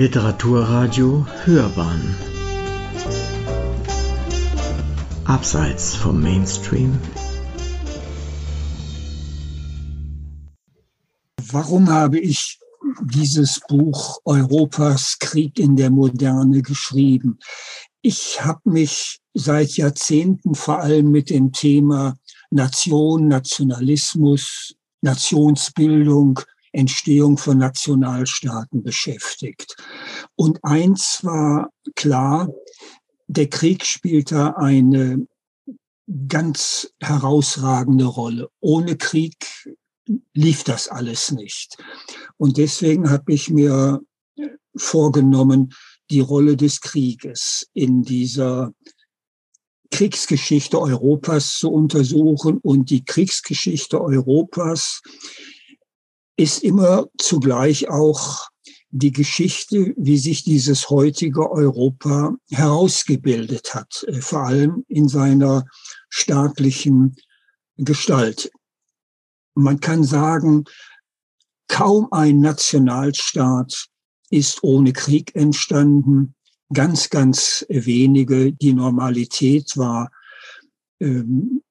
Literaturradio Hörbahn Abseits vom Mainstream Warum habe ich dieses Buch Europas Krieg in der Moderne geschrieben? Ich habe mich seit Jahrzehnten vor allem mit dem Thema Nation, Nationalismus, Nationsbildung, Entstehung von Nationalstaaten beschäftigt. Und eins war klar, der Krieg spielt da eine ganz herausragende Rolle. Ohne Krieg lief das alles nicht. Und deswegen habe ich mir vorgenommen, die Rolle des Krieges in dieser Kriegsgeschichte Europas zu untersuchen. Und die Kriegsgeschichte Europas ist immer zugleich auch die Geschichte, wie sich dieses heutige Europa herausgebildet hat, äh, vor allem in seiner staatlichen Gestalt. Man kann sagen, kaum ein Nationalstaat ist ohne Krieg entstanden. Ganz, ganz wenige. Die Normalität war, ähm,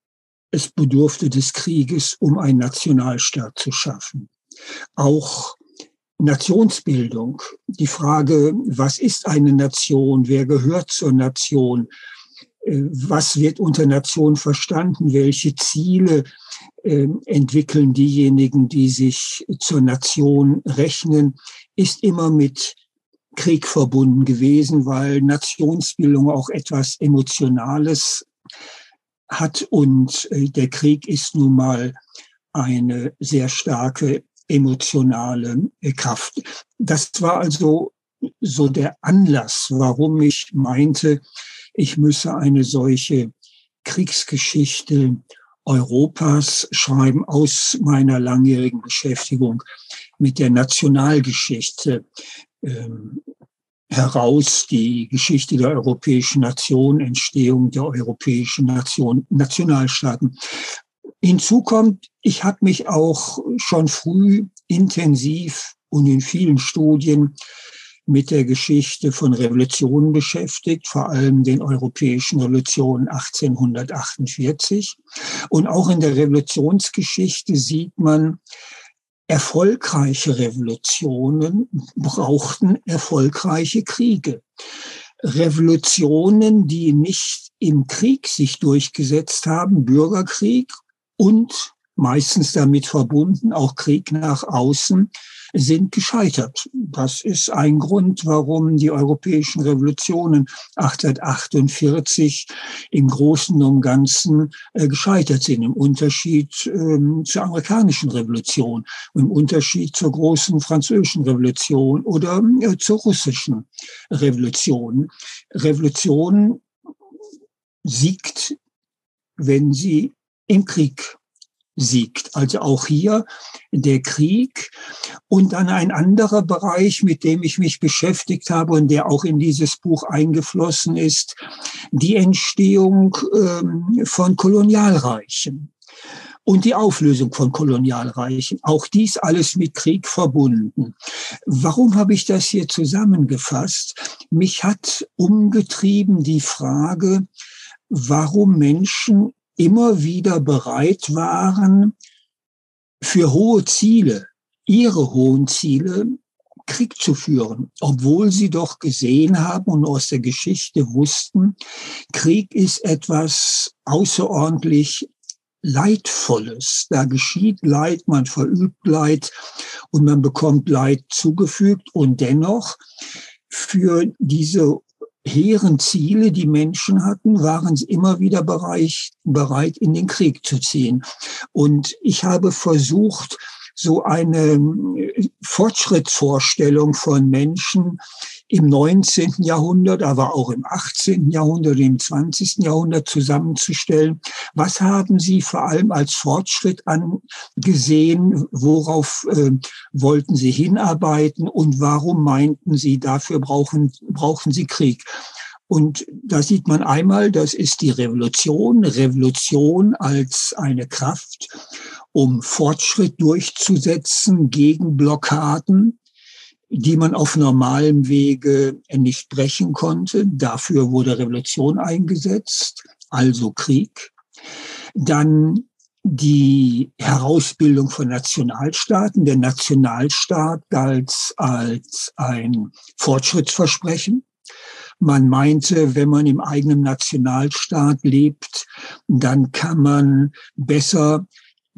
es bedurfte des Krieges, um einen Nationalstaat zu schaffen. Auch Nationsbildung, die Frage, was ist eine Nation, wer gehört zur Nation, äh, was wird unter Nation verstanden, welche Ziele äh, entwickeln diejenigen, die sich zur Nation rechnen, ist immer mit Krieg verbunden gewesen, weil Nationsbildung auch etwas Emotionales hat. Und äh, der Krieg ist nun mal eine sehr starke emotionale Kraft. Das war also so der Anlass, warum ich meinte, ich müsse eine solche Kriegsgeschichte Europas schreiben aus meiner langjährigen Beschäftigung mit der Nationalgeschichte ähm, heraus, die Geschichte der europäischen Nation, Entstehung der europäischen Nation, Nationalstaaten. Hinzu kommt, ich habe mich auch schon früh intensiv und in vielen Studien mit der Geschichte von Revolutionen beschäftigt, vor allem den europäischen Revolutionen 1848. Und auch in der Revolutionsgeschichte sieht man, erfolgreiche Revolutionen brauchten erfolgreiche Kriege. Revolutionen, die nicht im Krieg sich durchgesetzt haben, Bürgerkrieg und meistens damit verbunden auch Krieg nach außen, sind gescheitert. Das ist ein Grund, warum die europäischen Revolutionen 1848 im Großen und Ganzen äh, gescheitert sind, im Unterschied ähm, zur amerikanischen Revolution, im Unterschied zur großen französischen Revolution oder äh, zur russischen Revolution. Revolution siegt, wenn sie im Krieg siegt. Also auch hier der Krieg und dann ein anderer Bereich, mit dem ich mich beschäftigt habe und der auch in dieses Buch eingeflossen ist, die Entstehung ähm, von Kolonialreichen und die Auflösung von Kolonialreichen. Auch dies alles mit Krieg verbunden. Warum habe ich das hier zusammengefasst? Mich hat umgetrieben die Frage, warum Menschen immer wieder bereit waren, für hohe Ziele, ihre hohen Ziele, Krieg zu führen, obwohl sie doch gesehen haben und aus der Geschichte wussten, Krieg ist etwas außerordentlich Leidvolles. Da geschieht Leid, man verübt Leid und man bekommt Leid zugefügt und dennoch für diese hehren Ziele, die Menschen hatten, waren sie immer wieder bereit, bereit, in den Krieg zu ziehen. Und ich habe versucht, so eine äh, Fortschrittsvorstellung von Menschen im 19. Jahrhundert, aber auch im 18. Jahrhundert, im 20. Jahrhundert zusammenzustellen. Was haben Sie vor allem als Fortschritt angesehen? Worauf äh, wollten Sie hinarbeiten? Und warum meinten Sie, dafür brauchen, brauchen Sie Krieg? Und da sieht man einmal, das ist die Revolution, Revolution als eine Kraft, um Fortschritt durchzusetzen gegen Blockaden die man auf normalem Wege nicht brechen konnte. Dafür wurde Revolution eingesetzt, also Krieg. Dann die Herausbildung von Nationalstaaten. Der Nationalstaat galt als ein Fortschrittsversprechen. Man meinte, wenn man im eigenen Nationalstaat lebt, dann kann man besser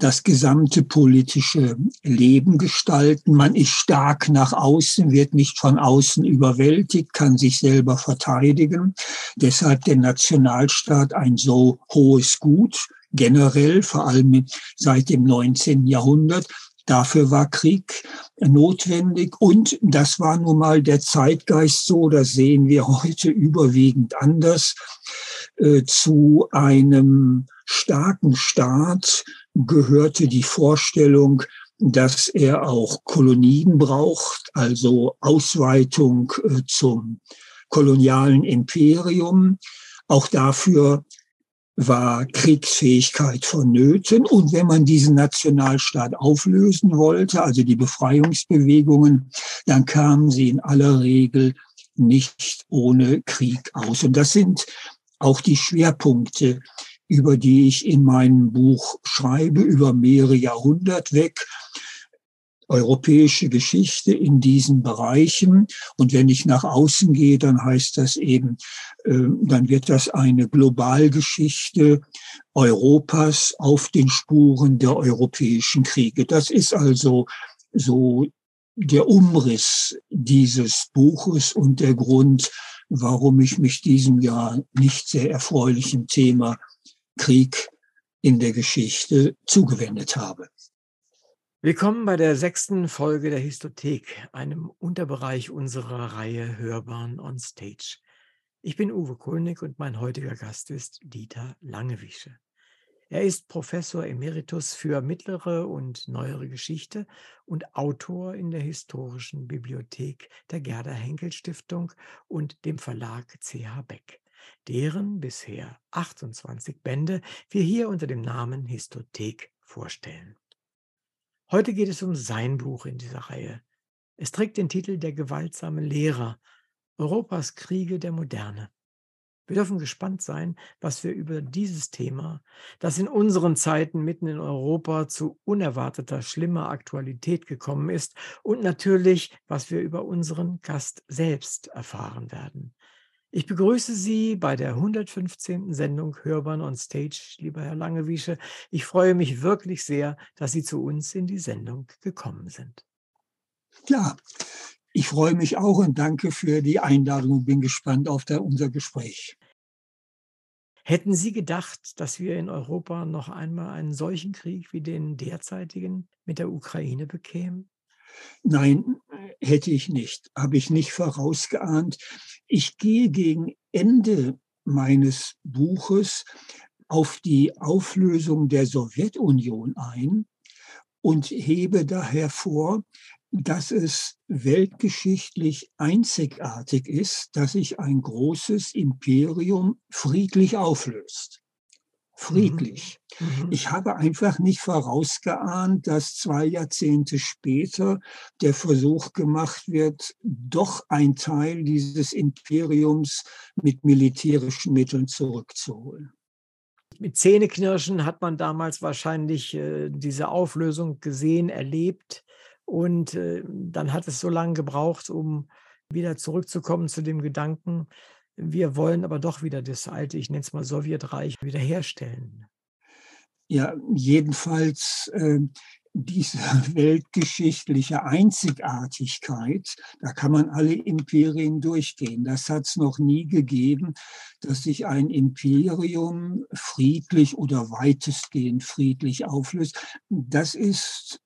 das gesamte politische Leben gestalten. Man ist stark nach außen, wird nicht von außen überwältigt, kann sich selber verteidigen. Deshalb der Nationalstaat ein so hohes Gut, generell, vor allem seit dem 19. Jahrhundert. Dafür war Krieg notwendig und das war nun mal der Zeitgeist so, das sehen wir heute überwiegend anders, äh, zu einem starken Staat gehörte die Vorstellung, dass er auch Kolonien braucht, also Ausweitung äh, zum kolonialen Imperium. Auch dafür war Kriegsfähigkeit vonnöten. Und wenn man diesen Nationalstaat auflösen wollte, also die Befreiungsbewegungen, dann kamen sie in aller Regel nicht ohne Krieg aus. Und das sind auch die Schwerpunkte über die ich in meinem Buch schreibe, über mehrere Jahrhundert weg europäische Geschichte in diesen Bereichen. Und wenn ich nach außen gehe, dann heißt das eben, äh, dann wird das eine Globalgeschichte Europas auf den Spuren der europäischen Kriege. Das ist also so der Umriss dieses Buches und der Grund, warum ich mich diesem ja nicht sehr erfreulichen Thema Krieg in der Geschichte zugewendet habe. Willkommen bei der sechsten Folge der Histothek, einem Unterbereich unserer Reihe Hörbahn on Stage. Ich bin Uwe Kulnig und mein heutiger Gast ist Dieter Langewiesche. Er ist Professor Emeritus für mittlere und neuere Geschichte und Autor in der Historischen Bibliothek der Gerda Henkel Stiftung und dem Verlag CH Beck deren bisher 28 Bände wir hier unter dem Namen Histothek vorstellen. Heute geht es um sein Buch in dieser Reihe. Es trägt den Titel Der gewaltsame Lehrer, Europas Kriege der Moderne. Wir dürfen gespannt sein, was wir über dieses Thema, das in unseren Zeiten mitten in Europa zu unerwarteter, schlimmer Aktualität gekommen ist, und natürlich, was wir über unseren Gast selbst erfahren werden. Ich begrüße Sie bei der 115. Sendung Hörbahn on Stage, lieber Herr Langewiesche. Ich freue mich wirklich sehr, dass Sie zu uns in die Sendung gekommen sind. Ja, ich freue mich auch und danke für die Einladung und bin gespannt auf der, unser Gespräch. Hätten Sie gedacht, dass wir in Europa noch einmal einen solchen Krieg wie den derzeitigen mit der Ukraine bekämen? Nein, hätte ich nicht, habe ich nicht vorausgeahnt. Ich gehe gegen Ende meines Buches auf die Auflösung der Sowjetunion ein und hebe daher vor, dass es weltgeschichtlich einzigartig ist, dass sich ein großes Imperium friedlich auflöst friedlich. Mhm. mhm. Ich habe einfach nicht vorausgeahnt, dass zwei Jahrzehnte später der Versuch gemacht wird, doch ein Teil dieses Imperiums mit militärischen Mitteln zurückzuholen. Mit Zähneknirschen hat man damals wahrscheinlich äh, diese Auflösung gesehen, erlebt. Und äh, dann hat es so lange gebraucht, um wieder zurückzukommen zu dem Gedanken, wir wollen aber doch wieder das alte, ich nenne es mal Sowjetreich, wiederherstellen. Ja, jedenfalls äh, diese weltgeschichtliche Einzigartigkeit, da kann man alle Imperien durchgehen. Das hat es noch nie gegeben, dass sich ein Imperium friedlich oder weitestgehend friedlich auflöst. Das ist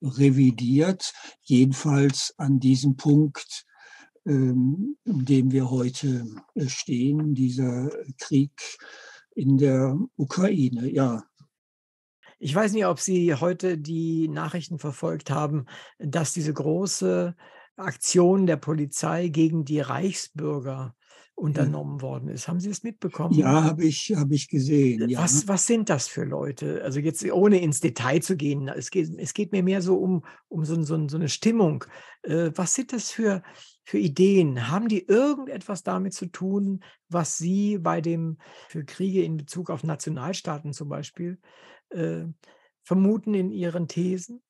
revidiert, jedenfalls an diesem Punkt in dem wir heute äh, stehen, dieser Krieg in der Ukraine, ja. Ich weiß nicht, ob Sie heute die Nachrichten verfolgt haben, dass diese große Aktion der Polizei gegen die Reichsbürger unternommen ja. worden ist. Haben Sie es mitbekommen? Ja, habe ich, hab ich gesehen. Ja. Was, was sind das für Leute? Also jetzt ohne ins Detail zu gehen, es geht, es geht mir mehr so um, um so, so, so eine Stimmung. Äh, was sind das für, für Ideen? Haben die irgendetwas damit zu tun, was Sie bei dem, für Kriege in Bezug auf Nationalstaaten zum Beispiel, äh, vermuten in Ihren Thesen?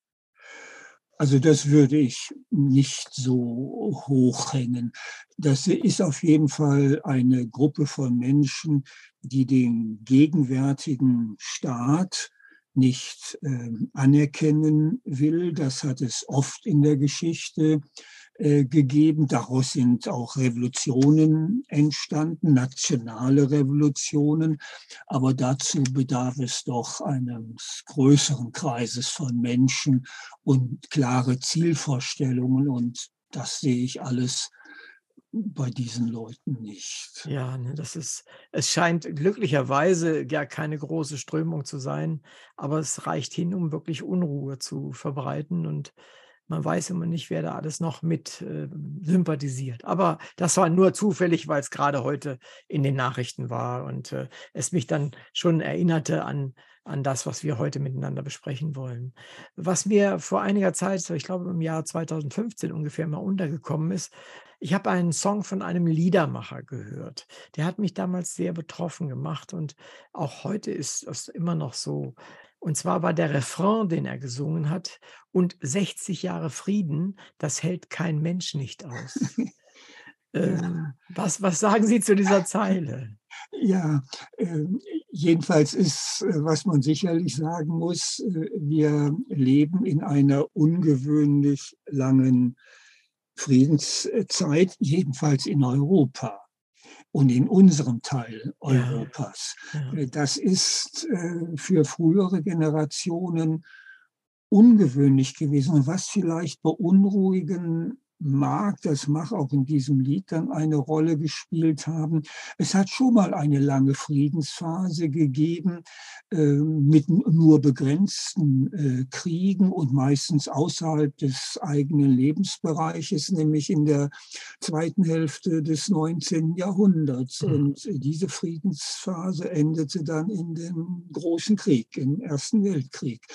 Also das würde ich nicht so hochhängen. Das ist auf jeden Fall eine Gruppe von Menschen, die den gegenwärtigen Staat nicht äh, anerkennen will. Das hat es oft in der Geschichte gegeben. Daraus sind auch Revolutionen entstanden, nationale Revolutionen. Aber dazu bedarf es doch eines größeren Kreises von Menschen und klare Zielvorstellungen. Und das sehe ich alles bei diesen Leuten nicht. Ja, ne, das ist, es scheint glücklicherweise ja keine große Strömung zu sein, aber es reicht hin, um wirklich Unruhe zu verbreiten und man weiß immer nicht, wer da alles noch mit äh, sympathisiert. Aber das war nur zufällig, weil es gerade heute in den Nachrichten war und äh, es mich dann schon erinnerte an, an das, was wir heute miteinander besprechen wollen. Was mir vor einiger Zeit, ich glaube im Jahr 2015 ungefähr mal untergekommen ist, ich habe einen Song von einem Liedermacher gehört. Der hat mich damals sehr betroffen gemacht und auch heute ist das immer noch so. Und zwar war der Refrain, den er gesungen hat, und 60 Jahre Frieden, das hält kein Mensch nicht aus. ähm, was, was sagen Sie zu dieser Zeile? Ja, äh, jedenfalls ist, äh, was man sicherlich sagen muss, äh, wir leben in einer ungewöhnlich langen Friedenszeit, jedenfalls in Europa und in unserem Teil Europas. Ja, ja. Äh, das ist äh, für frühere Generationen ungewöhnlich gewesen und was vielleicht beunruhigen mag, das mag auch in diesem Lied dann eine Rolle gespielt haben. Es hat schon mal eine lange Friedensphase gegeben äh, mit nur begrenzten äh, Kriegen und meistens außerhalb des eigenen Lebensbereiches, nämlich in der zweiten Hälfte des 19. Jahrhunderts. Mhm. Und diese Friedensphase endete dann in dem großen Krieg, im Ersten Weltkrieg.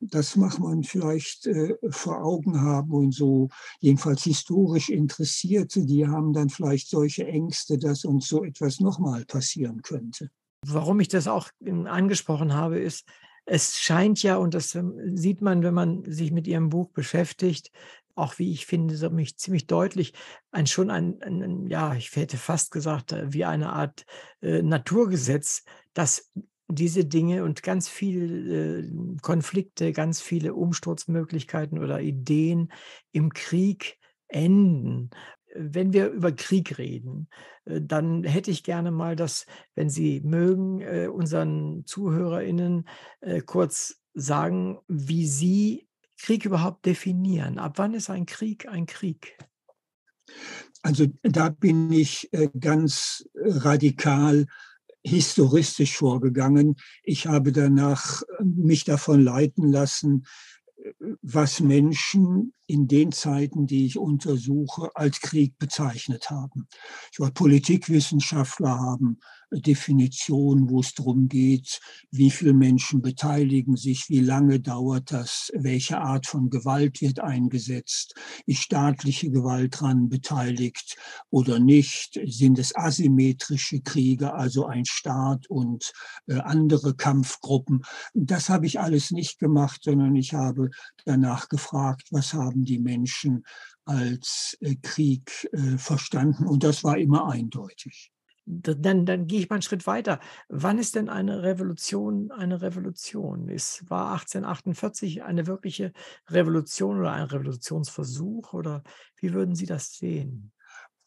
Das mag man vielleicht äh, vor Augen haben und so jedenfalls die historisch Interessierte, die haben dann vielleicht solche Ängste, dass uns so etwas nochmal passieren könnte. Warum ich das auch angesprochen habe, ist, es scheint ja, und das ähm, sieht man, wenn man sich mit Ihrem Buch beschäftigt, auch wie ich finde, so mich ziemlich deutlich, ein schon ein, ein, ja, ich hätte fast gesagt, äh, wie eine Art äh, Naturgesetz, dass diese Dinge und ganz viele äh, Konflikte, ganz viele Umsturzmöglichkeiten oder Ideen im Krieg enden. Wenn wir über Krieg reden, äh, dann hätte ich gerne mal, dass, wenn Sie mögen, äh, unseren ZuhörerInnen äh, kurz sagen, wie Sie Krieg überhaupt definieren. Ab wann ist ein Krieg ein Krieg? Also da bin ich ganz radikal historistisch vorgegangen. Ich habe danach mich davon leiten lassen, was Menschen in den Zeiten, die ich untersuche, als Krieg bezeichnet haben. Ich war Politikwissenschaftler, haben Definition, wo es darum geht, wie viele Menschen beteiligen sich, wie lange dauert das, welche Art von Gewalt wird eingesetzt, ist staatliche Gewalt daran beteiligt oder nicht, sind es asymmetrische Kriege, also ein Staat und äh, andere Kampfgruppen. Das habe ich alles nicht gemacht, sondern ich habe danach gefragt, was haben die Menschen als äh, Krieg äh, verstanden und das war immer eindeutig dann, dann gehe ich mal einen Schritt weiter. Wann ist denn eine Revolution eine Revolution? Ist, war 1848 eine wirkliche Revolution oder ein Revolutionsversuch oder wie würden Sie das sehen?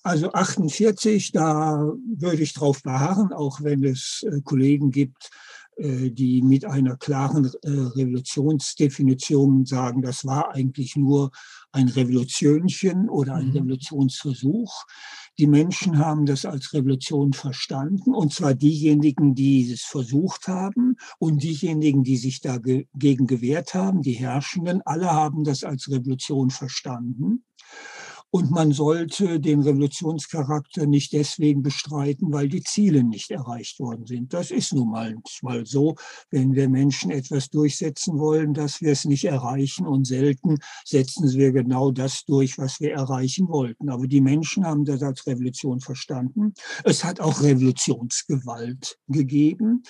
Also 48, da würde ich drauf beharren, auch wenn es äh, Kollegen gibt, äh, die mit einer klaren äh, Revolutionsdefinition sagen, das war eigentlich nur ein Revolutionchen oder ein mhm. Revolutionsversuch. Die Menschen haben das als Revolution verstanden, und zwar diejenigen, die es versucht haben und diejenigen, die sich dagegen gewehrt haben, die Herrschenden, alle haben das als Revolution verstanden. Und man sollte den Revolutionscharakter nicht deswegen bestreiten, weil die Ziele nicht erreicht worden sind. Das ist nun manchmal so, wenn wir Menschen etwas durchsetzen wollen, dass wir es nicht erreichen und selten setzen wir genau das durch, was wir erreichen wollten. Aber die Menschen haben das als Revolution verstanden. Es hat auch Revolutionsgewalt gegeben.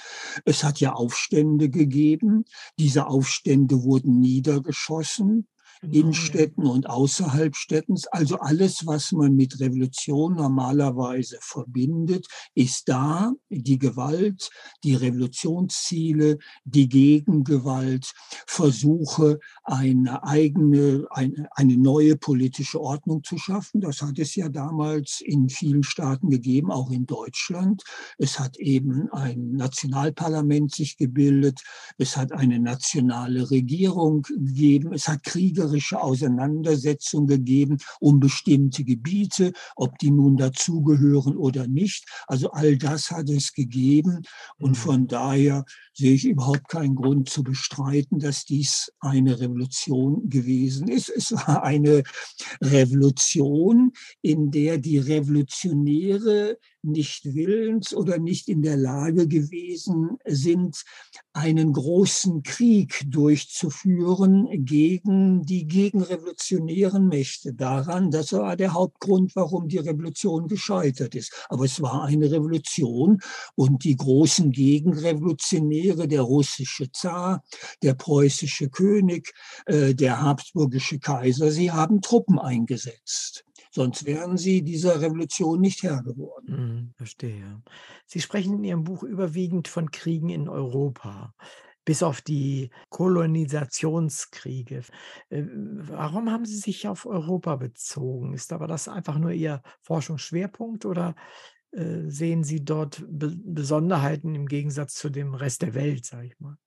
Es hat ja Aufstände gegeben. Diese Aufstände wurden niedergeschossen in genau, Städten und außerhalb Städtens. Also alles, was man mit Revolution normalerweise verbindet, ist da. Die Gewalt, die Revolutionsziele, die Gegengewalt, Versuche, eine eigene, eine, eine neue politische Ordnung zu schaffen. Das hat es ja damals in vielen Staaten gegeben, auch in Deutschland. Es hat eben ein Nationalparlament sich gebildet. Es hat eine nationale Regierung gegeben. Es hat Kriege kriegerische Auseinandersetzung gegeben um bestimmte Gebiete, ob die nun dazugehören oder nicht. Also all das hat es gegeben. Und mhm. von daher sehe ich überhaupt keinen Grund zu bestreiten, dass dies eine Revolution gewesen ist. Es war eine Revolution, in der die Revolutionäre nicht willens oder nicht in der Lage gewesen sind, einen großen Krieg durchzuführen gegen die gegenrevolutionären Mächte. Daran, das war der Hauptgrund, warum die Revolution gescheitert ist. Aber es war eine Revolution und die großen Gegenrevolutionäre, der russische Zar, der preußische König, äh, der habsburgische Kaiser, sie haben Truppen eingesetzt. Sonst wären sie dieser Revolution nicht Herr geworden. Mhm, verstehe. Sie sprechen in Ihrem Buch überwiegend von Kriegen in Europa, bis auf die Kolonisationskriege. Äh, warum haben Sie sich auf Europa bezogen? Ist aber das einfach nur Ihr Forschungsschwerpunkt oder sehen Sie dort Be Besonderheiten im Gegensatz zu dem Rest der Welt, sage ich mal?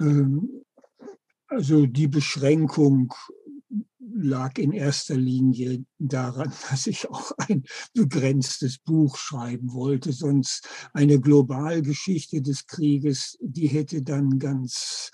Ähm, also die Beschränkung lag in erster Linie daran, dass ich auch ein begrenztes Buch schreiben wollte. Sonst eine Globalgeschichte des Krieges, die hätte dann ganz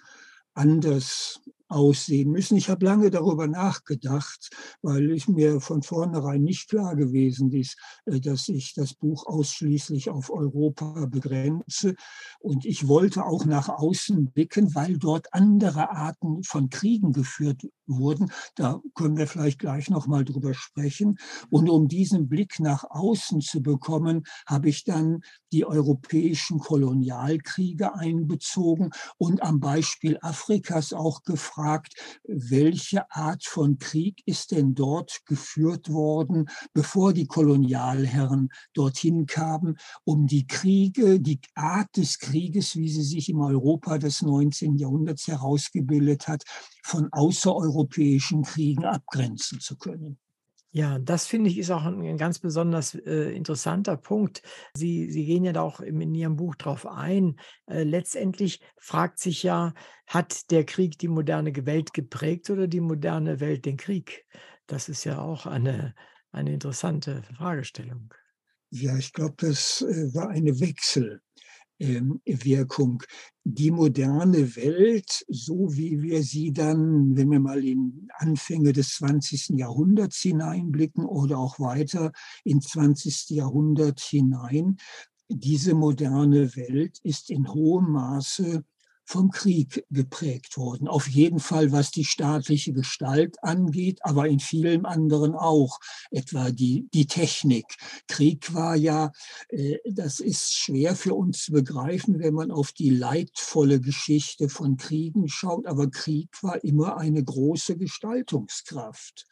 anders aussehen müssen. Ich habe lange darüber nachgedacht, weil ich mir von vornherein nicht klar gewesen ist, äh, dass ich das Buch ausschließlich auf Europa begrenze. Und ich wollte auch nach außen blicken, weil dort andere Arten von Kriegen geführt wurden. Da können wir vielleicht gleich noch mal drüber sprechen. Und um diesen Blick nach außen zu bekommen, habe ich dann die europäischen Kolonialkriege einbezogen und am Beispiel Afrikas auch gefragt, welche Art von Krieg ist denn dort geführt worden, bevor die Kolonialherren dorthin kamen, um die Kriege, die Art des Krieges, wie sie sich im Europa des 19. Jahrhunderts herausgebildet hat, von außereuropäischen Kriegen abgrenzen zu können. Ja, das finde ich ist auch ein, ganz besonders äh, interessanter Punkt. Sie, Sie gehen ja da auch in Ihrem Buch drauf ein. Äh, letztendlich fragt sich ja, hat der Krieg die moderne Welt geprägt oder die moderne Welt den Krieg? Das ist ja auch eine, eine interessante Fragestellung. Ja, ich glaube, das äh, war eine Wechsel. Ähm, Wirkung. Die moderne Welt, so wie wir sie dann, wenn wir mal in Anfänge des 20. Jahrhunderts hineinblicken oder auch weiter ins 20. Jahrhundert hinein, diese moderne Welt ist in hohem Maße vom Krieg geprägt worden. Auf jeden Fall, was die staatliche Gestalt angeht, aber in vielen anderen auch, etwa die, die Technik. Krieg war ja, äh, das ist schwer für uns zu begreifen, wenn man auf die leidvolle Geschichte von Kriegen schaut, aber Krieg war immer eine große Gestaltungskraft.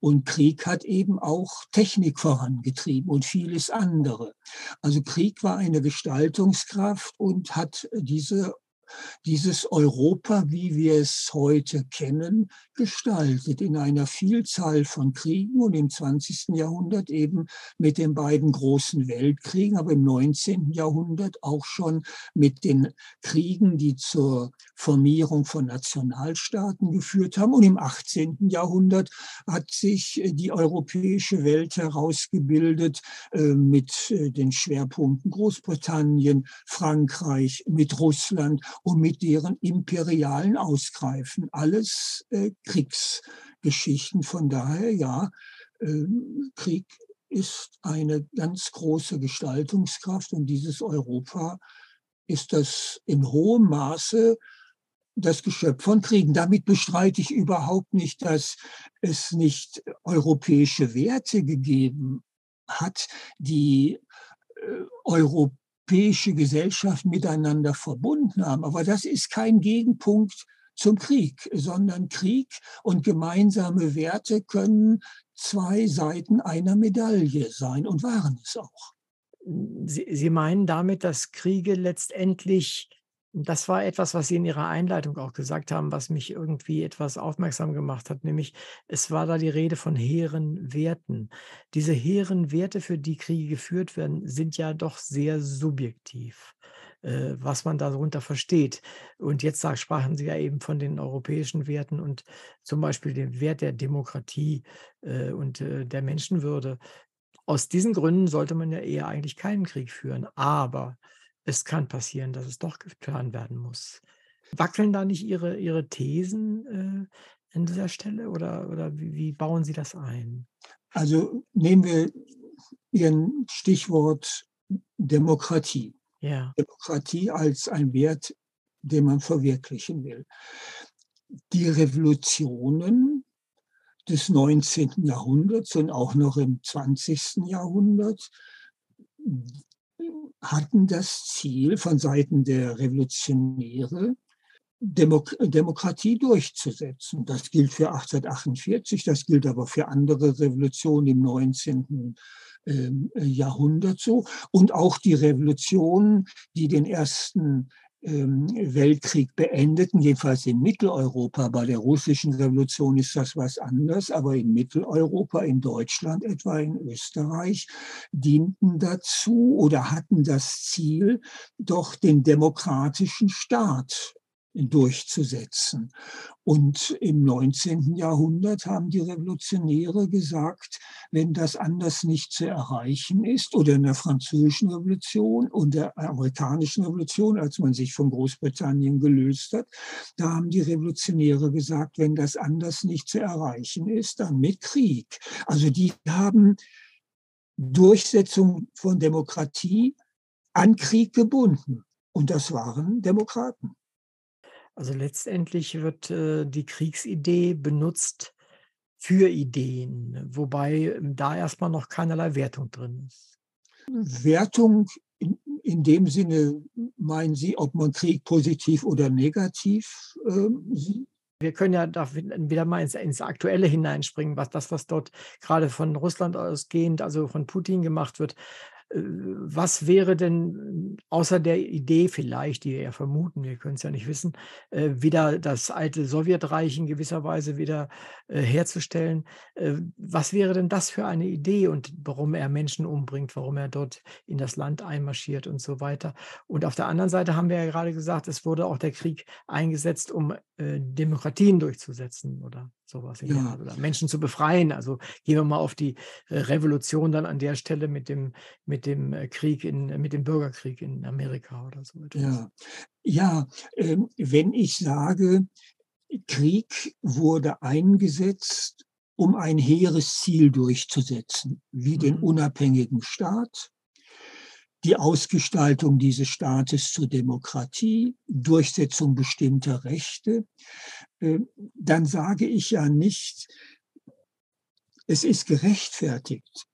Und Krieg hat eben auch Technik vorangetrieben und vieles andere. Also Krieg war eine Gestaltungskraft und hat diese dieses Europa, wie wir es heute kennen, gestaltet in einer Vielzahl von Kriegen und im 20. Jahrhundert eben mit den beiden großen Weltkriegen, aber im 19. Jahrhundert auch schon mit den Kriegen, die zur Formierung von Nationalstaaten geführt haben. Und im 18. Jahrhundert hat sich die europäische Welt herausgebildet äh, mit äh, den Schwerpunkten Großbritannien, Frankreich, mit Russland und mit deren imperialen Ausgreifen. Alles äh, Kriegsgeschichten. Von daher, ja, äh, Krieg ist eine ganz große Gestaltungskraft und dieses Europa ist das in hohem Maße das Geschöpf von Kriegen. Damit bestreite ich überhaupt nicht, dass es nicht europäische Werte gegeben hat, die äh, europäische Gesellschaft miteinander verbunden haben. Aber das ist kein Gegenpunkt zum Krieg, sondern Krieg und gemeinsame Werte können zwei Seiten einer Medaille sein und waren es auch. Sie, Sie meinen damit, dass Kriege letztendlich das war etwas, was Sie in Ihrer Einleitung auch gesagt haben, was mich irgendwie etwas aufmerksam gemacht hat, nämlich es war da die Rede von hehren Werten. Diese hehren Werte, für die Kriege geführt werden, sind ja doch sehr subjektiv, äh, was man darunter versteht. Und jetzt sag, sprachen Sie ja eben von den europäischen Werten und zum Beispiel dem Wert der Demokratie äh, und äh, der Menschenwürde. Aus diesen Gründen sollte man ja eher eigentlich keinen Krieg führen. Aber es kann passieren, dass es doch getan werden muss. Wackeln da nicht Ihre, Ihre Thesen äh, an dieser Stelle oder, oder wie, wie bauen Sie das ein? Also nehmen wir Ihren Stichwort Demokratie. Ja. Demokratie als ein Wert, den man verwirklichen will. Die Revolutionen des 19. Jahrhunderts und auch noch im 20. Jahrhundert hatten das Ziel von Seiten der Revolutionäre, Demok Demokratie durchzusetzen. Das gilt für 1848, das gilt aber für andere Revolutionen im 19. Ähm, Jahrhundert so. Und auch die Revolutionen, die den ersten Weltkrieg beendeten, jedenfalls in Mitteleuropa. Bei der russischen Revolution ist das was anderes, aber in Mitteleuropa, in Deutschland, etwa in Österreich, dienten dazu oder hatten das Ziel, doch den demokratischen Staat durchzusetzen. Und im 19. Jahrhundert haben die Revolutionäre gesagt, wenn das anders nicht zu erreichen ist, oder in der französischen Revolution und der amerikanischen Revolution, als man sich von Großbritannien gelöst hat, da haben die Revolutionäre gesagt, wenn das anders nicht zu erreichen ist, dann mit Krieg. Also die haben Durchsetzung von Demokratie an Krieg gebunden. Und das waren Demokraten. Also letztendlich wird äh, die Kriegsidee benutzt für Ideen, wobei ähm, da erstmal noch keinerlei Wertung drin ist. Wertung in, in dem Sinne, meinen Sie, ob man Krieg positiv oder negativ äh, sieht? Wir können ja da wieder mal ins, ins, Aktuelle hineinspringen, was das, was dort gerade von Russland ausgehend, also von Putin gemacht wird, was wäre denn außer der Idee vielleicht, die wir ja vermuten, wir können es ja nicht wissen, äh, wieder das alte Sowjetreich in gewisser Weise wieder äh, herzustellen? Was wäre denn das für eine Idee und warum er Menschen umbringt, warum er dort in das Land einmarschiert und so weiter? Und auf der anderen Seite haben wir ja gerade gesagt, es wurde auch der Krieg eingesetzt, um Demokratien durchzusetzen oder sowas ja. oder Menschen zu befreien. Also gehen wir mal auf die Revolution dann an der Stelle mit dem, mit mit dem äh, Krieg in, mit dem Bürgerkrieg in Amerika oder so etwas. Ja, ja äh, wenn ich sage, Krieg wurde eingesetzt, um ein hehres Ziel durchzusetzen, wie mhm. den unabhängigen Staat, die Ausgestaltung dieses Staates zur Demokratie, Durchsetzung bestimmter Rechte, äh, dann sage ich ja nicht, es ist gerechtfertigt,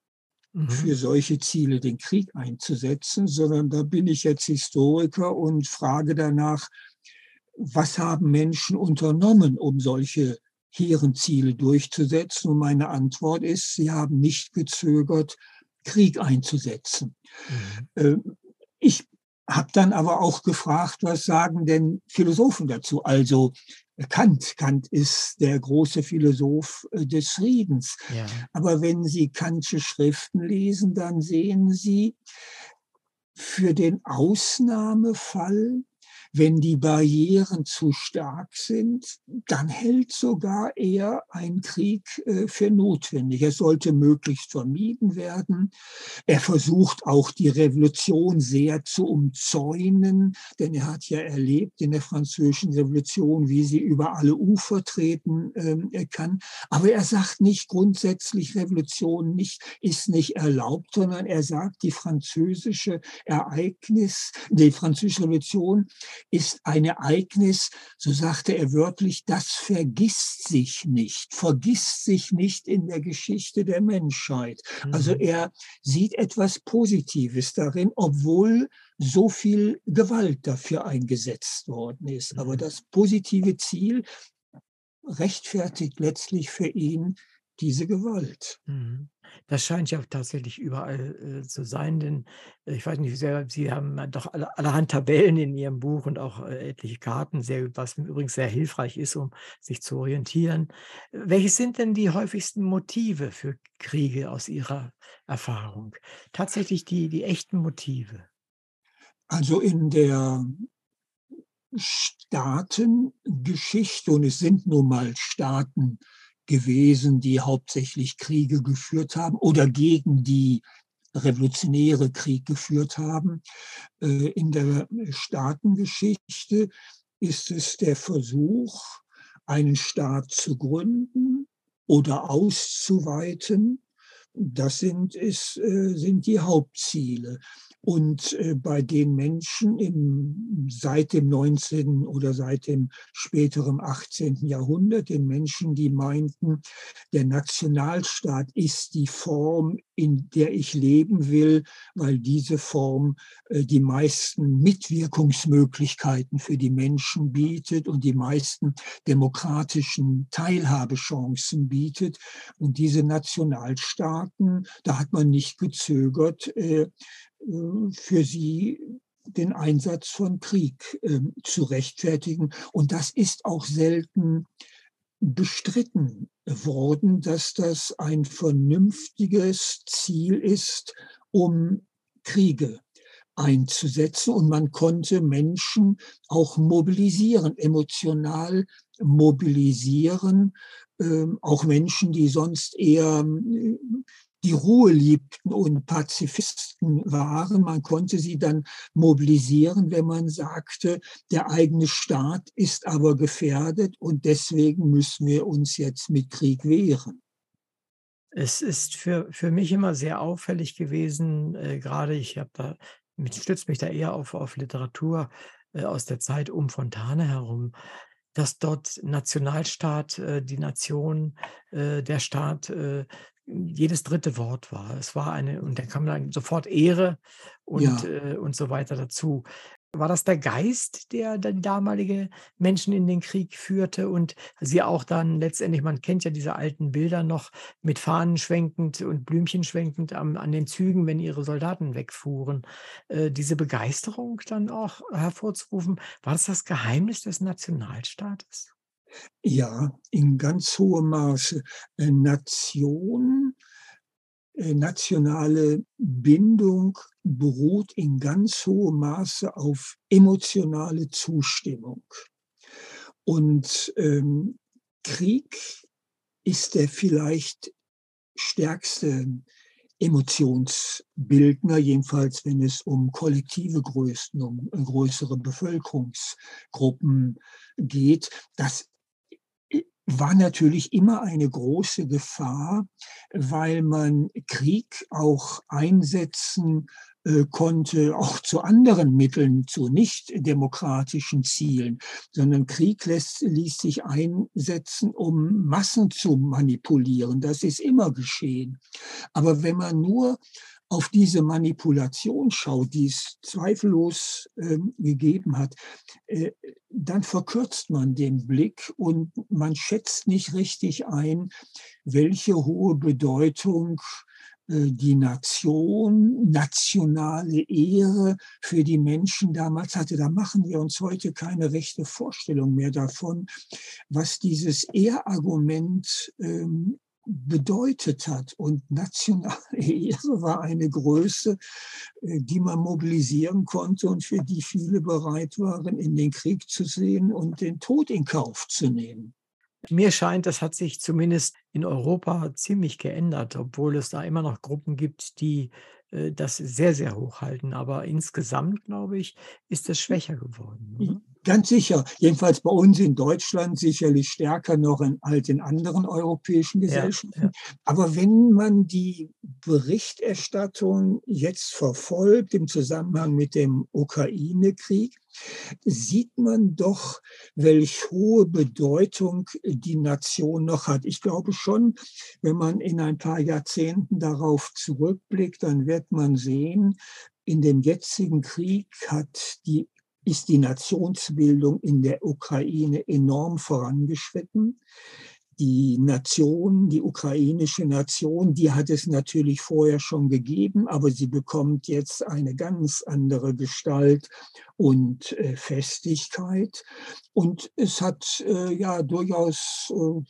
Mhm. für solche Ziele den Krieg einzusetzen, sondern da bin ich jetzt Historiker und frage danach, was haben Menschen unternommen, um solche hehren Ziele durchzusetzen? Und meine Antwort ist, sie haben nicht gezögert, Krieg einzusetzen. Mhm. Ähm, ich habe dann aber auch gefragt, was sagen denn Philosophen dazu? Also Kant. Kant ist der große Philosoph äh, des Friedens. Ja. Aber wenn Sie Kantsche Schriften lesen, dann sehen Sie, für den Ausnahmefall, Wenn die Barrieren zu stark sind, dann hält sogar er ein Krieg äh, für notwendig. Er sollte möglichst vermieden werden. Er versucht auch die Revolution sehr zu umzäunen, denn er hat ja erlebt in der französischen Revolution, wie sie über alle Ufer treten äh, kann. Aber er sagt nicht grundsätzlich, Revolution nicht, ist nicht erlaubt, sondern er sagt, die französische Ereignis, die französische Revolution ist ein Ereignis, so sagte er wörtlich, das vergisst sich nicht, vergisst sich nicht in der Geschichte der Menschheit. Also mhm. er sieht etwas Positives darin, obwohl so viel Gewalt dafür eingesetzt worden ist. Aber mhm. das positive Ziel rechtfertigt letztlich für ihn diese Gewalt. Mhm. Das scheint ja tatsächlich überall äh, zu sein, denn äh, ich weiß nicht, sehr, Sie haben doch alle, allerhand Tabellen in Ihrem Buch und auch äh, etliche Karten, sehr, was übrigens sehr hilfreich ist, um sich zu orientieren. Welches sind denn die häufigsten Motive für Kriege aus Ihrer Erfahrung? Tatsächlich die, die echten Motive. Also in der Staatengeschichte, und es sind nun mal Staaten gewesen, die hauptsächlich Kriege geführt haben oder gegen die revolutionäre Krieg geführt haben. Äh, in der Staatengeschichte ist es der Versuch, einen Staat zu gründen oder auszuweiten. Das sind, ist, äh, sind die Hauptziele. Und äh, bei den Menschen im, seit dem 19. oder seit dem späteren 18. Jahrhundert, den Menschen, die meinten, der Nationalstaat ist die Form, in der ich leben will, weil diese Form äh, die meisten Mitwirkungsmöglichkeiten für die Menschen bietet und die meisten demokratischen Teilhabechancen bietet. Und diese Nationalstaaten, da hat man nicht gezögert, äh, für sie den Einsatz von Krieg äh, zu rechtfertigen. Und das ist auch selten bestritten worden, dass das ein vernünftiges Ziel ist, um Kriege einzusetzen. Und man konnte Menschen auch mobilisieren, emotional mobilisieren, äh, auch Menschen, die sonst eher die Ruhe liebten und Pazifisten waren. Man konnte sie dann mobilisieren, wenn man sagte, der eigene Staat ist aber gefährdet und deswegen müssen wir uns jetzt mit Krieg wehren. Es ist für, für mich immer sehr auffällig gewesen, äh, gerade ich habe da, stütze mich da eher auf, auf Literatur äh, aus der Zeit um Fontane herum, dass dort Nationalstaat, äh, die Nation, äh, der Staat äh, jedes dritte Wort war. Es war eine, und da kam dann sofort Ehre und, ja. äh, und so weiter dazu. War das der Geist, der dann damalige Menschen in den Krieg führte und sie auch dann letztendlich, man kennt ja diese alten Bilder noch, mit Fahnen schwenkend und Blümchen schwenkend am, an den Zügen, wenn ihre Soldaten wegfuhren, äh, diese Begeisterung dann auch hervorzurufen. War das das Geheimnis des Nationalstaates? Ja, in ganz hohem Maße. Äh, Nation, äh, nationale Bindung beruht in ganz hohem Maße auf emotionale Zustimmung. Und ähm, Krieg ist der vielleicht stärkste Emotionsbildner, jedenfalls wenn es um kollektive Größen, um größere Bevölkerungsgruppen geht. Das war natürlich immer eine große Gefahr, weil man Krieg auch einsetzen äh, konnte, auch zu anderen Mitteln, zu nicht demokratischen Zielen, sondern Krieg lässt, ließ sich einsetzen, um Massen zu manipulieren. Das ist immer geschehen. Aber wenn man nur auf diese Manipulation schaut, die es zweifellos äh, gegeben hat, äh, dann verkürzt man den Blick und man schätzt nicht richtig ein, welche hohe Bedeutung äh, die Nation, nationale Ehre für die Menschen damals hatte. Da machen wir uns heute keine rechte Vorstellung mehr davon, was dieses Ehrargument ähm, bedeutet hat. Und nationale Ehre war eine Größe, äh, die man mobilisieren konnte und für die viele bereit waren, in den Krieg zu sehen und den Tod in Kauf zu nehmen. Mir scheint, das hat sich zumindest in Europa ziemlich geändert, obwohl es da immer noch Gruppen gibt, die äh, das sehr, sehr hoch halten. Aber insgesamt, glaube ich, ist es schwächer geworden. Oder? Ganz sicher. Jedenfalls bei uns in Deutschland sicherlich stärker noch in, als in anderen europäischen Gesellschaften. Ja, ja. Aber wenn man die Berichterstattung jetzt verfolgt im Zusammenhang mit dem Ukraine-Krieg, sieht man doch, welch hohe Bedeutung die Nation noch hat. Ich glaube schon, wenn man in ein paar Jahrzehnten darauf zurückblickt, dann wird man sehen, in dem jetzigen Krieg hat die ist die Nationsbildung in der Ukraine enorm vorangeschritten. Die Nation, die ukrainische Nation, die hat es natürlich vorher schon gegeben, aber sie bekommt jetzt eine ganz andere Gestalt und äh, Festigkeit. Und es hat äh, ja durchaus äh,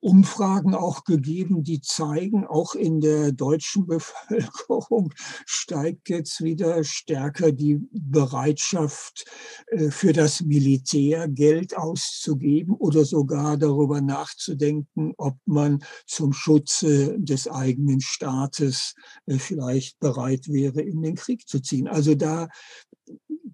Umfragen auch gegeben, die zeigen, auch in der deutschen Bevölkerung steigt jetzt wieder stärker die Bereitschaft äh, für das Militär Geld auszugeben oder sogar darüber nachzudenken, ob man zum Schutze des eigenen Staates äh, vielleicht bereit wäre, in den Krieg zu ziehen. Also da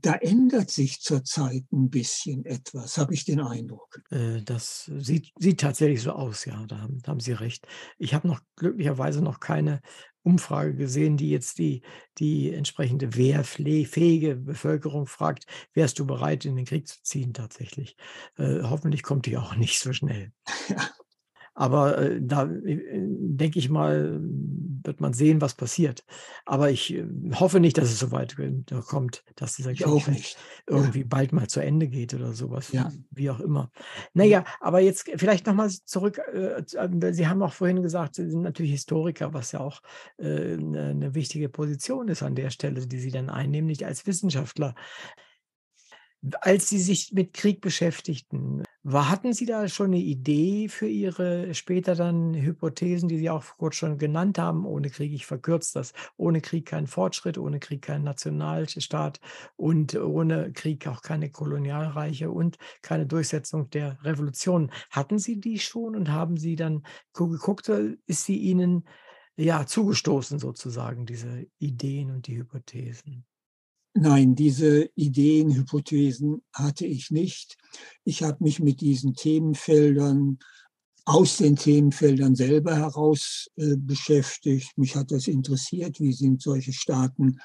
da ändert sich zurzeit ein bisschen etwas, habe ich den Eindruck. Äh, das sieht, sieht tatsächlich so aus, ja, da haben, da haben Sie recht. Ich habe noch glücklicherweise noch keine Umfrage gesehen, die jetzt die, die entsprechende wehrfähige Bevölkerung fragt, wärst du bereit, in den Krieg zu ziehen tatsächlich. Äh, hoffentlich kommt die auch nicht so schnell. Ja. Aber äh, da äh, denke ich mal, wird man sehen, was passiert. Aber ich äh, hoffe nicht, dass es so weit kommt, dass dieser Krieg irgendwie ja. bald mal zu Ende geht oder sowas, ja. wie auch immer. Naja, aber jetzt vielleicht nochmal zurück. Äh, Sie haben auch vorhin gesagt, Sie sind natürlich Historiker, was ja auch äh, eine, eine wichtige Position ist an der Stelle, die Sie dann einnehmen, nicht als Wissenschaftler. Als Sie sich mit Krieg beschäftigten, war, hatten Sie da schon eine Idee für Ihre später dann Hypothesen, die Sie auch kurz schon genannt haben? Ohne Krieg, ich verkürze das, ohne Krieg kein Fortschritt, ohne Krieg kein Nationalstaat und ohne Krieg auch keine Kolonialreiche und keine Durchsetzung der Revolution. Hatten Sie die schon und haben Sie dann geguckt, ist sie Ihnen ja zugestoßen sozusagen, diese Ideen und die Hypothesen? Nein, diese Ideen, Hypothesen hatte ich nicht. Ich habe mich mit diesen Themenfeldern aus den Themenfeldern selber heraus äh, beschäftigt. Mich hat das interessiert, wie sind solche Staaten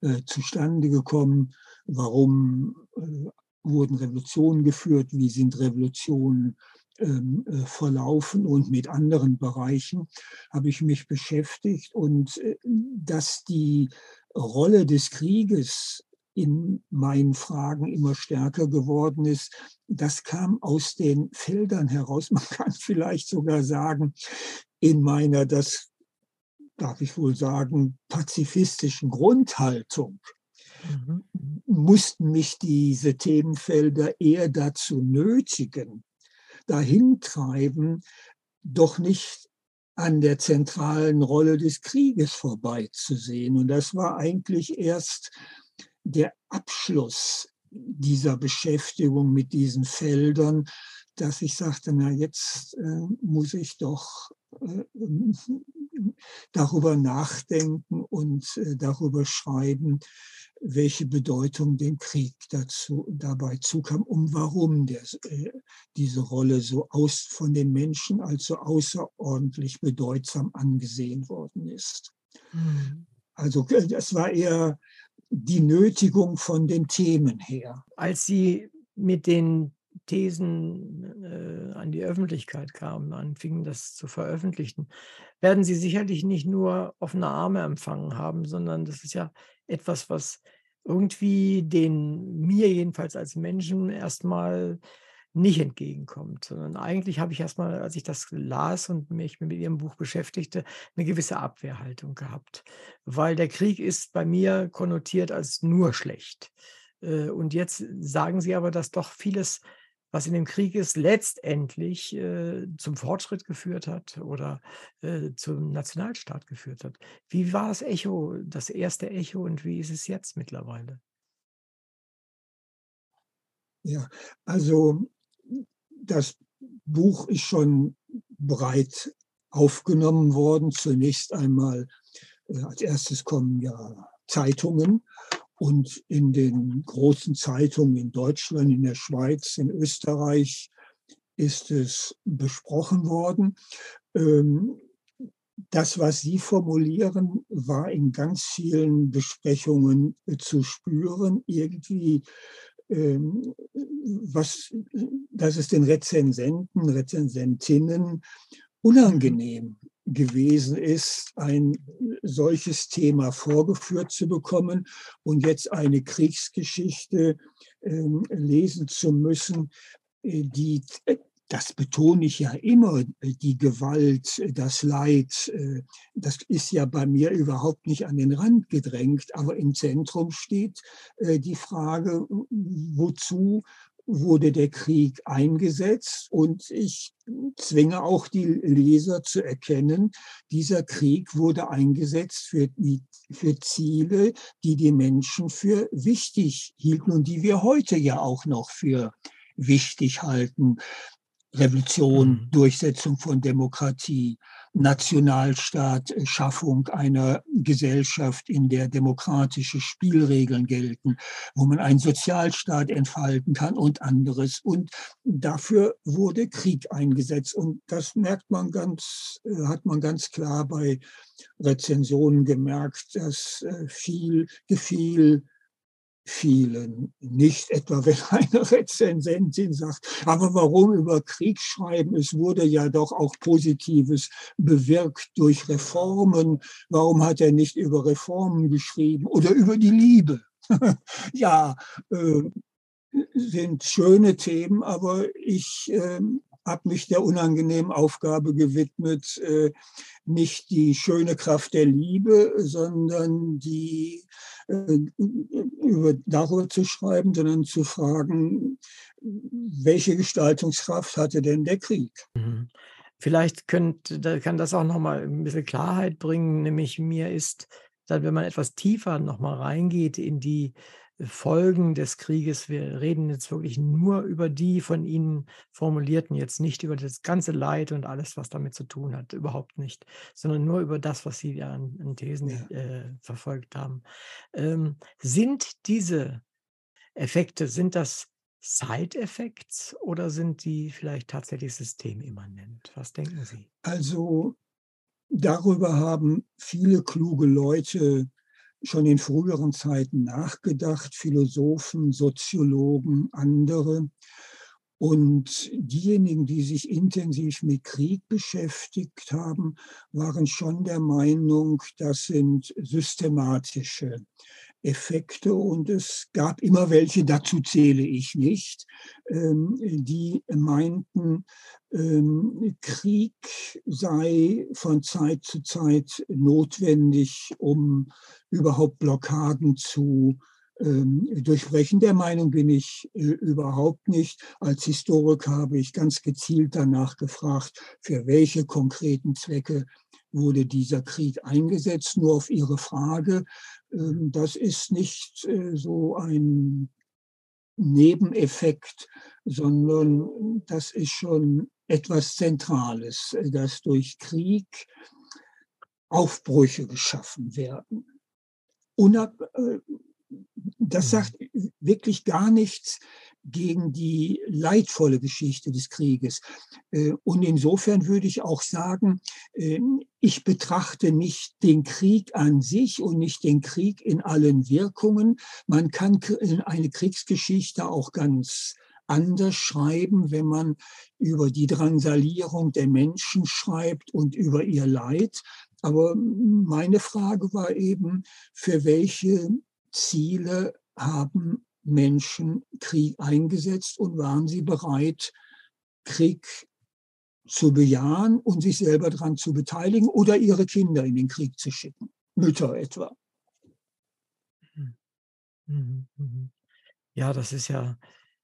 äh, zustande gekommen, warum äh, wurden Revolutionen geführt, wie sind Revolutionen ähm, äh, verlaufen und mit anderen Bereichen habe ich mich beschäftigt und äh, dass die Rolle des Krieges in meinen Fragen immer stärker geworden ist. Das kam aus den Feldern heraus. Man kann vielleicht sogar sagen, in meiner, das darf ich wohl sagen, pazifistischen Grundhaltung mhm. mussten mich diese Themenfelder eher dazu nötigen, dahin treiben, doch nicht an der zentralen Rolle des Krieges vorbeizusehen. Und das war eigentlich erst der Abschluss dieser Beschäftigung mit diesen Feldern, dass ich sagte, na jetzt äh, muss ich doch äh, darüber nachdenken und äh, darüber schreiben, welche Bedeutung dem Krieg dazu, dabei zukam und warum der, äh, diese Rolle so aus, von den Menschen als so außerordentlich bedeutsam angesehen worden ist. Mhm. Also es war eher die Nötigung von den Themen her. Als Sie mit den Thesen äh, an die Öffentlichkeit kamen, anfingen das zu veröffentlichen, werden Sie sicherlich nicht nur offene Arme empfangen haben, sondern das ist ja etwas, was irgendwie den mir jedenfalls als Menschen erstmal nicht entgegenkommt, sondern eigentlich habe ich erstmal, als ich das las und mich mit Ihrem Buch beschäftigte, eine gewisse Abwehrhaltung gehabt, weil der Krieg ist bei mir konnotiert als nur schlecht. Äh, und jetzt sagen Sie aber, dass doch vieles was in dem Krieg ist, letztendlich äh, zum Fortschritt geführt hat oder äh, zum Nationalstaat geführt hat. Wie war das Echo, das erste Echo und wie ist es jetzt mittlerweile? Ja, also das Buch ist schon breit aufgenommen worden. Zunächst einmal äh, als erstes kommen ja Zeitungen und in den großen Zeitungen in Deutschland, in der Schweiz, in Österreich ist es besprochen worden. Ähm, das, was Sie formulieren, war in ganz vielen Besprechungen zu spüren. Irgendwie ähm, was, dass es den Rezensenten, Rezensentinnen unangenehm gewesen ist, ein solches Thema vorgeführt zu bekommen und jetzt eine Kriegsgeschichte äh, lesen zu müssen, äh, die das betone ich ja immer, die Gewalt, das Leid, äh, das ist ja bei mir überhaupt nicht an den Rand gedrängt, aber im Zentrum steht äh, die Frage, wozu wurde der Krieg eingesetzt und ich zwinge auch die Leser zu erkennen, dieser Krieg wurde eingesetzt für, für Ziele, die die Menschen für wichtig hielten und die wir heute ja auch noch für wichtig halten. Revolution, mhm. Durchsetzung von Demokratie, Nationalstaat, äh, Schaffung einer Gesellschaft, in der demokratische Spielregeln gelten, wo man einen Sozialstaat entfalten kann und anderes. Und dafür wurde Krieg eingesetzt. Und das merkt man ganz, äh, hat man ganz klar bei Rezensionen gemerkt, dass äh, viel gefiel vielen. Nicht etwa, wenn eine Rezensentin sagt, aber warum über Krieg schreiben? Es wurde ja doch auch Positives bewirkt durch Reformen. Warum hat er nicht über Reformen geschrieben oder über die Liebe? ja, äh, sind schöne Themen, aber ich äh, habe mich der unangenehmen Aufgabe gewidmet, äh, nicht die schöne Kraft der Liebe, sondern die über, darüber zu schreiben, sondern zu fragen, welche Gestaltungskraft hatte denn der Krieg? Mhm. Vielleicht könnt, kann das auch nochmal ein bisschen Klarheit bringen, nämlich mir ist, wenn man etwas tiefer nochmal reingeht in die Folgen des Krieges. Wir reden jetzt wirklich nur über die von Ihnen formulierten, jetzt nicht über das ganze Leid und alles, was damit zu tun hat, überhaupt nicht, sondern nur über das, was Sie an, an Thesen ja. äh, verfolgt haben. Ähm, sind diese Effekte, sind das Side-Effects oder sind die vielleicht tatsächlich systemimmanent? Was denken Sie? Also darüber haben viele kluge Leute schon in früheren Zeiten nachgedacht, Philosophen, Soziologen, andere. Und diejenigen, die sich intensiv mit Krieg beschäftigt haben, waren schon der Meinung, das sind systematische Effekte und es gab immer welche, dazu zähle ich nicht, ähm, die meinten, ähm, Krieg sei von Zeit zu Zeit notwendig, um überhaupt Blockaden zu ähm, durchbrechen. Der Meinung bin ich äh, überhaupt nicht. Als Historiker habe ich ganz gezielt danach gefragt, für welche konkreten Zwecke wurde dieser Krieg eingesetzt. Nur auf Ihre Frage, das ist nicht äh, so ein Nebeneffekt, sondern das ist schon etwas Zentrales, äh, dass durch Krieg Aufbrüche geschaffen werden. Unab äh, das mhm. sagt wirklich gar nichts gegen die leidvolle Geschichte des Krieges. Äh, und insofern würde ich auch sagen, ähm, ich betrachte nicht den Krieg an sich und nicht den Krieg in allen Wirkungen. Man kann eine Kriegsgeschichte auch ganz anders schreiben, wenn man über die Drangsalierung der Menschen schreibt und über ihr Leid. Aber meine Frage war eben, für welche Ziele haben Menschen Krieg eingesetzt und waren sie bereit, Krieg zu bejahen und sich selber daran zu beteiligen oder ihre Kinder in den Krieg zu schicken, Mütter etwa. Mhm. Mhm. Mhm. Ja, das ist ja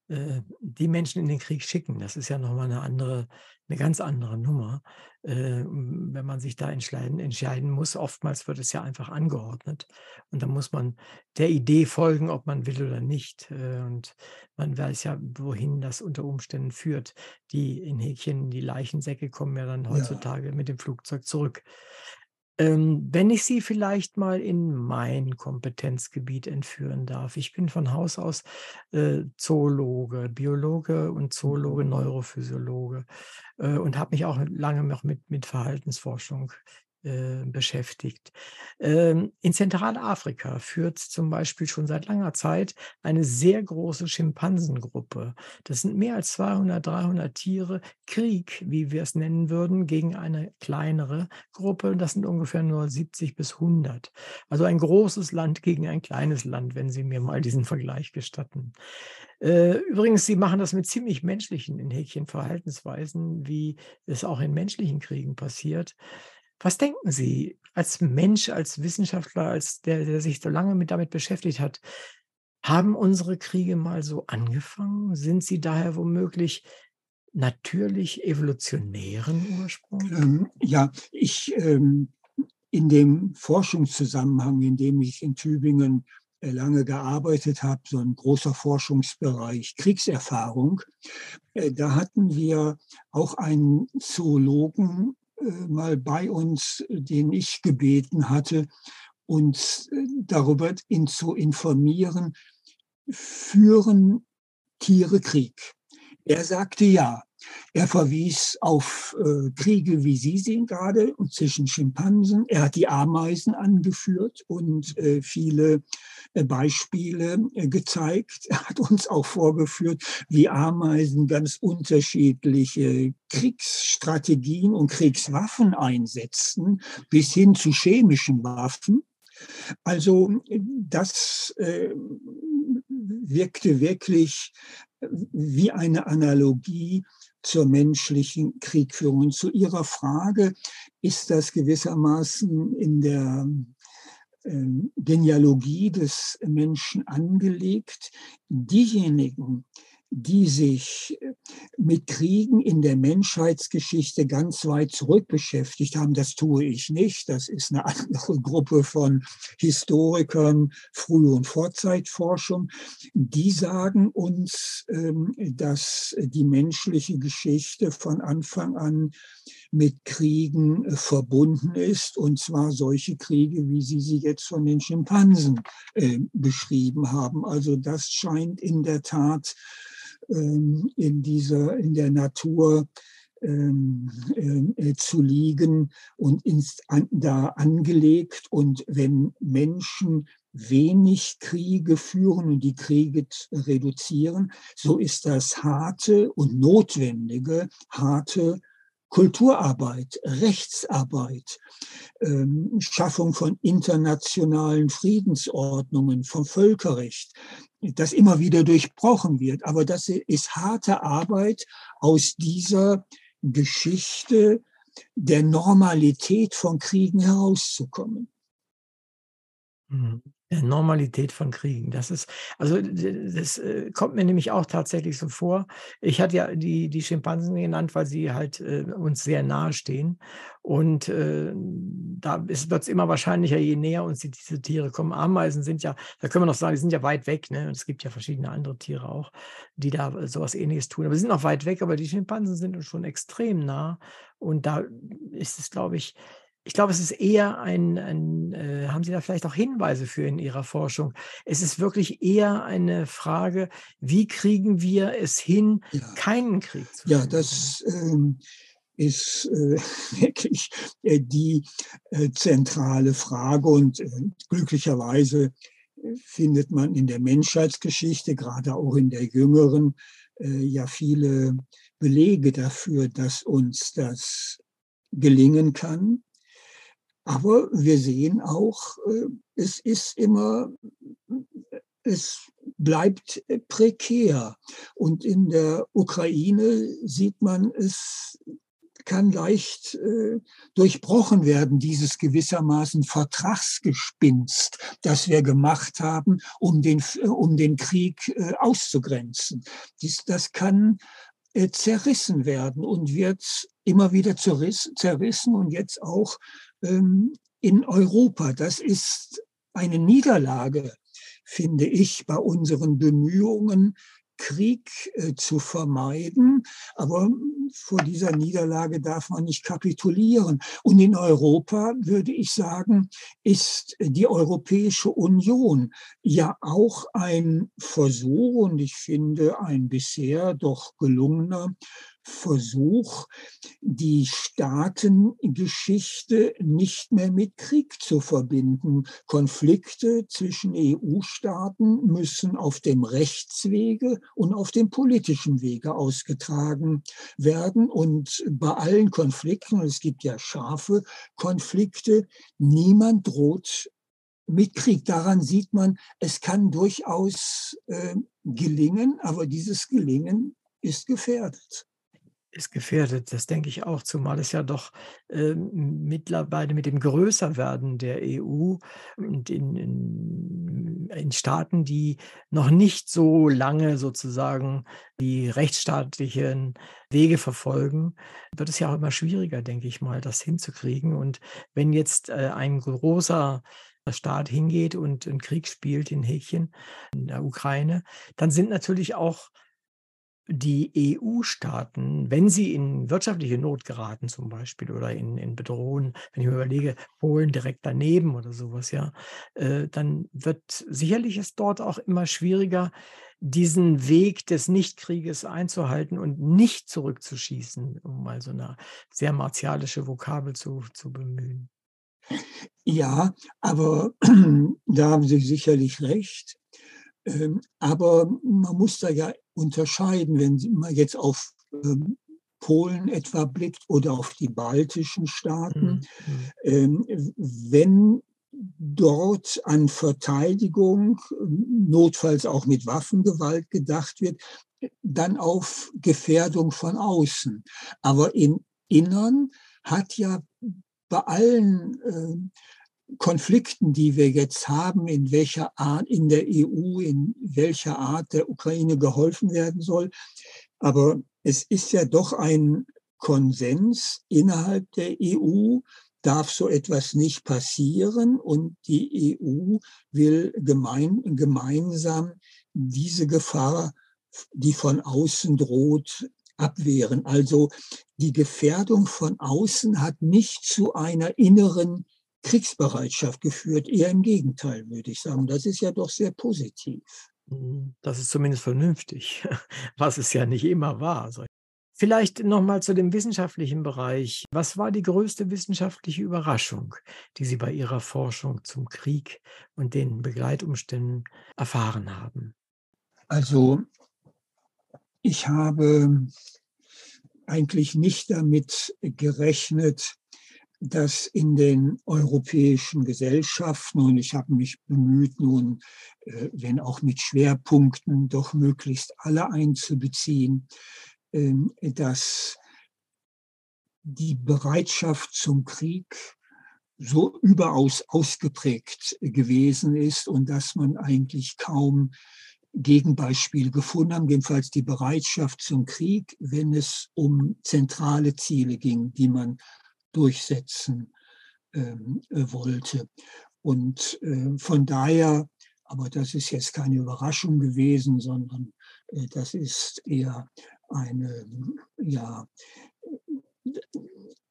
die Menschen in den Krieg schicken. Das ist ja nochmal eine andere, eine ganz andere Nummer, äh, wenn man sich da entscheiden, entscheiden muss. Oftmals wird es ja einfach angeordnet und dann muss man der Idee folgen, ob man will oder nicht. Äh, und man weiß ja, wohin das unter Umständen führt. Die in Häkchen, die Leichensäcke kommen ja dann Ja. heutzutage mit dem Flugzeug zurück. Ähm, wenn ich Sie vielleicht mal in mein Kompetenzgebiet entführen darf. Ich bin von Haus aus äh, Zoologe, Biologe und Zoologe, Neurophysiologe äh, und habe mich auch lange noch mit, mit Verhaltensforschung äh, beschäftigt. Ähm, in Zentralafrika führt zum Beispiel schon seit langer Zeit eine sehr große Schimpansengruppe. Das sind mehr als 200, 300 Tiere, Krieg, wie wir es nennen würden, gegen eine kleinere Gruppe. Das sind ungefähr nur 70 bis 100. Also ein großes Land gegen ein kleines Land, wenn Sie mir mal diesen Vergleich gestatten. Äh, übrigens, Sie machen das mit ziemlich menschlichen in Häkchen Verhaltensweisen, wie es auch in menschlichen Kriegen passiert. Was denken Sie als Mensch, als Wissenschaftler, als der, der sich so lange mit damit beschäftigt hat? Haben unsere Kriege mal so angefangen? Sind sie daher womöglich natürlich evolutionären Ursprungs? Ähm, ja, ich ähm, in dem Forschungszusammenhang, in dem ich in Tübingen äh, lange gearbeitet habe, so ein großer Forschungsbereich Kriegserfahrung, äh, da hatten wir auch einen Zoologen mal bei uns, den ich gebeten hatte, uns äh, darüber in, zu informieren, führen Tiere Krieg? Er sagte ja. Er verwies auf äh, Kriege, wie Sie sehen gerade, zwischen Schimpansen. Er hat die Ameisen angeführt und äh, viele äh, Beispiele äh, gezeigt. Er hat uns auch vorgeführt, wie Ameisen ganz unterschiedliche Kriegsstrategien und Kriegswaffen einsetzten, bis hin zu chemischen Waffen. Also das äh, wirkte wirklich wie eine Analogie zur menschlichen Kriegführung. Zu Ihrer Frage ist das gewissermaßen in der Genealogie des Menschen angelegt. Diejenigen, die sich mit Kriegen in der Menschheitsgeschichte ganz weit zurück beschäftigt haben. Das tue ich nicht. Das ist eine andere Gruppe von Historikern, Früh- und Vorzeitforschung. Die sagen uns, ähm, dass die menschliche Geschichte von Anfang an mit Kriegen äh, verbunden ist, und zwar solche Kriege, wie Sie sie jetzt von den Schimpansen äh, beschrieben haben. Also das scheint in der Tat ähm, in dieser, in der Natur ähm, äh, zu liegen und ins, an, da angelegt. Und wenn Menschen wenig Kriege führen und die Kriege reduzieren, so ist das harte und notwendige, harte Kulturarbeit, Rechtsarbeit, ähm, Schaffung von internationalen Friedensordnungen, vom Völkerrecht, das immer wieder durchbrochen wird. Aber das ist harte Arbeit aus dieser Geschichte der Normalität von Kriegen herauszukommen. Mhm. Der Normalität von Kriegen. Das ist, also das äh, kommt mir nämlich auch tatsächlich so vor. Ich hatte ja die, die Schimpansen genannt, weil sie halt äh, uns sehr nahe stehen. Und äh, da wird es immer wahrscheinlicher, je näher uns die, diese Tiere kommen. Ameisen sind ja, da können wir noch sagen, die sind ja weit weg. Ne? Und es gibt ja verschiedene andere Tiere auch, die da sowas ähnliches tun. Aber sie sind noch weit weg, aber die Schimpansen sind uns schon extrem nah. Und da ist es, glaube ich, ich glaube, es ist eher ein, ein äh, haben Sie da vielleicht auch Hinweise für in Ihrer Forschung? Es ist wirklich eher eine Frage, wie kriegen wir es hin, Ja. keinen Krieg zu Ja, führen? das ähm, ist äh, wirklich äh, die äh, zentrale Frage und äh, glücklicherweise äh, findet man in der Menschheitsgeschichte, gerade auch in der jüngeren, ja viele Belege dafür, dass uns das gelingen kann. Aber wir sehen auch, äh, es ist immer, es bleibt äh, prekär. Und in der Ukraine sieht man es kann leicht äh, durchbrochen werden, dieses gewissermaßen Vertragsgespinst, das wir gemacht haben, um den, um den Krieg auszugrenzen. Dies, das kann zerrissen werden und wird immer wieder zerriss, zerrissen und jetzt auch in Europa. Das ist eine Niederlage, finde ich, bei unseren Bemühungen, Krieg äh, zu vermeiden. Aber vor dieser Niederlage darf man nicht kapitulieren. Und in Europa, würde ich sagen, ist die Europäische Union ja auch ein Versuch und ich finde ein bisher doch gelungener Versuch, die Staatengeschichte nicht mehr mit Krieg zu verbinden. Konflikte zwischen EU-Staaten müssen auf dem Rechtswege und auf dem politischen Wege ausgetragen werden. Und bei allen Konflikten, es gibt ja scharfe Konflikte, niemand droht mit Krieg. Daran sieht man, es kann durchaus äh, gelingen, aber dieses Gelingen ist gefährdet ist gefährdet, das denke ich auch, zumal es ja doch äh, mittlerweile mit dem Größerwerden der EU und in, in, in, Staaten, die noch nicht so lange sozusagen die rechtsstaatlichen Wege verfolgen, wird es ja auch immer schwieriger, denke ich mal, das hinzukriegen. Und wenn jetzt äh, ein großer Staat hingeht und einen Krieg spielt in Häkchen, in der Ukraine, dann sind natürlich auch die EU-Staaten, wenn sie in wirtschaftliche Not geraten zum Beispiel oder in, in Bedrohung, wenn ich mir überlege, Polen direkt daneben oder sowas, ja, äh, dann wird sicherlich es dort auch immer schwieriger, diesen Weg des Nichtkrieges einzuhalten und nicht zurückzuschießen, um mal so eine sehr martialische Vokabel zu, zu bemühen. Ja, aber da haben Sie sicherlich recht. Ähm, aber man muss da ja unterscheiden, wenn man jetzt auf ähm, Polen etwa blickt oder auf die baltischen Staaten. Mhm. Ähm, wenn dort an Verteidigung, notfalls auch mit Waffengewalt gedacht wird, dann auf Gefährdung von außen. Aber im Innern hat ja bei allen Konflikten, die wir jetzt haben, in welcher Art in der EU, in welcher Art der Ukraine geholfen werden soll. Aber es ist ja doch ein Konsens innerhalb der EU, darf so etwas nicht passieren und die EU will gemein, gemeinsam diese Gefahr, die von außen droht, abwehren. Also die Gefährdung von außen hat nicht zu einer inneren Kriegsbereitschaft geführt. Eher im Gegenteil, würde ich sagen. Das ist ja doch sehr positiv. Mhm, das ist zumindest vernünftig, was es ja nicht immer war. Vielleicht nochmal zu dem wissenschaftlichen Bereich. Was war die größte wissenschaftliche Überraschung, die Sie bei Ihrer Forschung zum Krieg und den Begleitumständen erfahren haben? Also, ich habe eigentlich nicht damit gerechnet, dass in den europäischen Gesellschaften, und ich habe mich bemüht, nun, äh, wenn auch mit Schwerpunkten, doch möglichst alle einzubeziehen, ähm, dass die Bereitschaft zum Krieg so überaus ausgeprägt gewesen ist und dass man eigentlich kaum Gegenbeispiele gefunden haben, jedenfalls die Bereitschaft zum Krieg, wenn es um zentrale Ziele ging, die man durchsetzen ähm, äh, wollte. Und äh, von daher, aber das ist jetzt keine Überraschung gewesen, sondern äh, das ist eher eine, ja,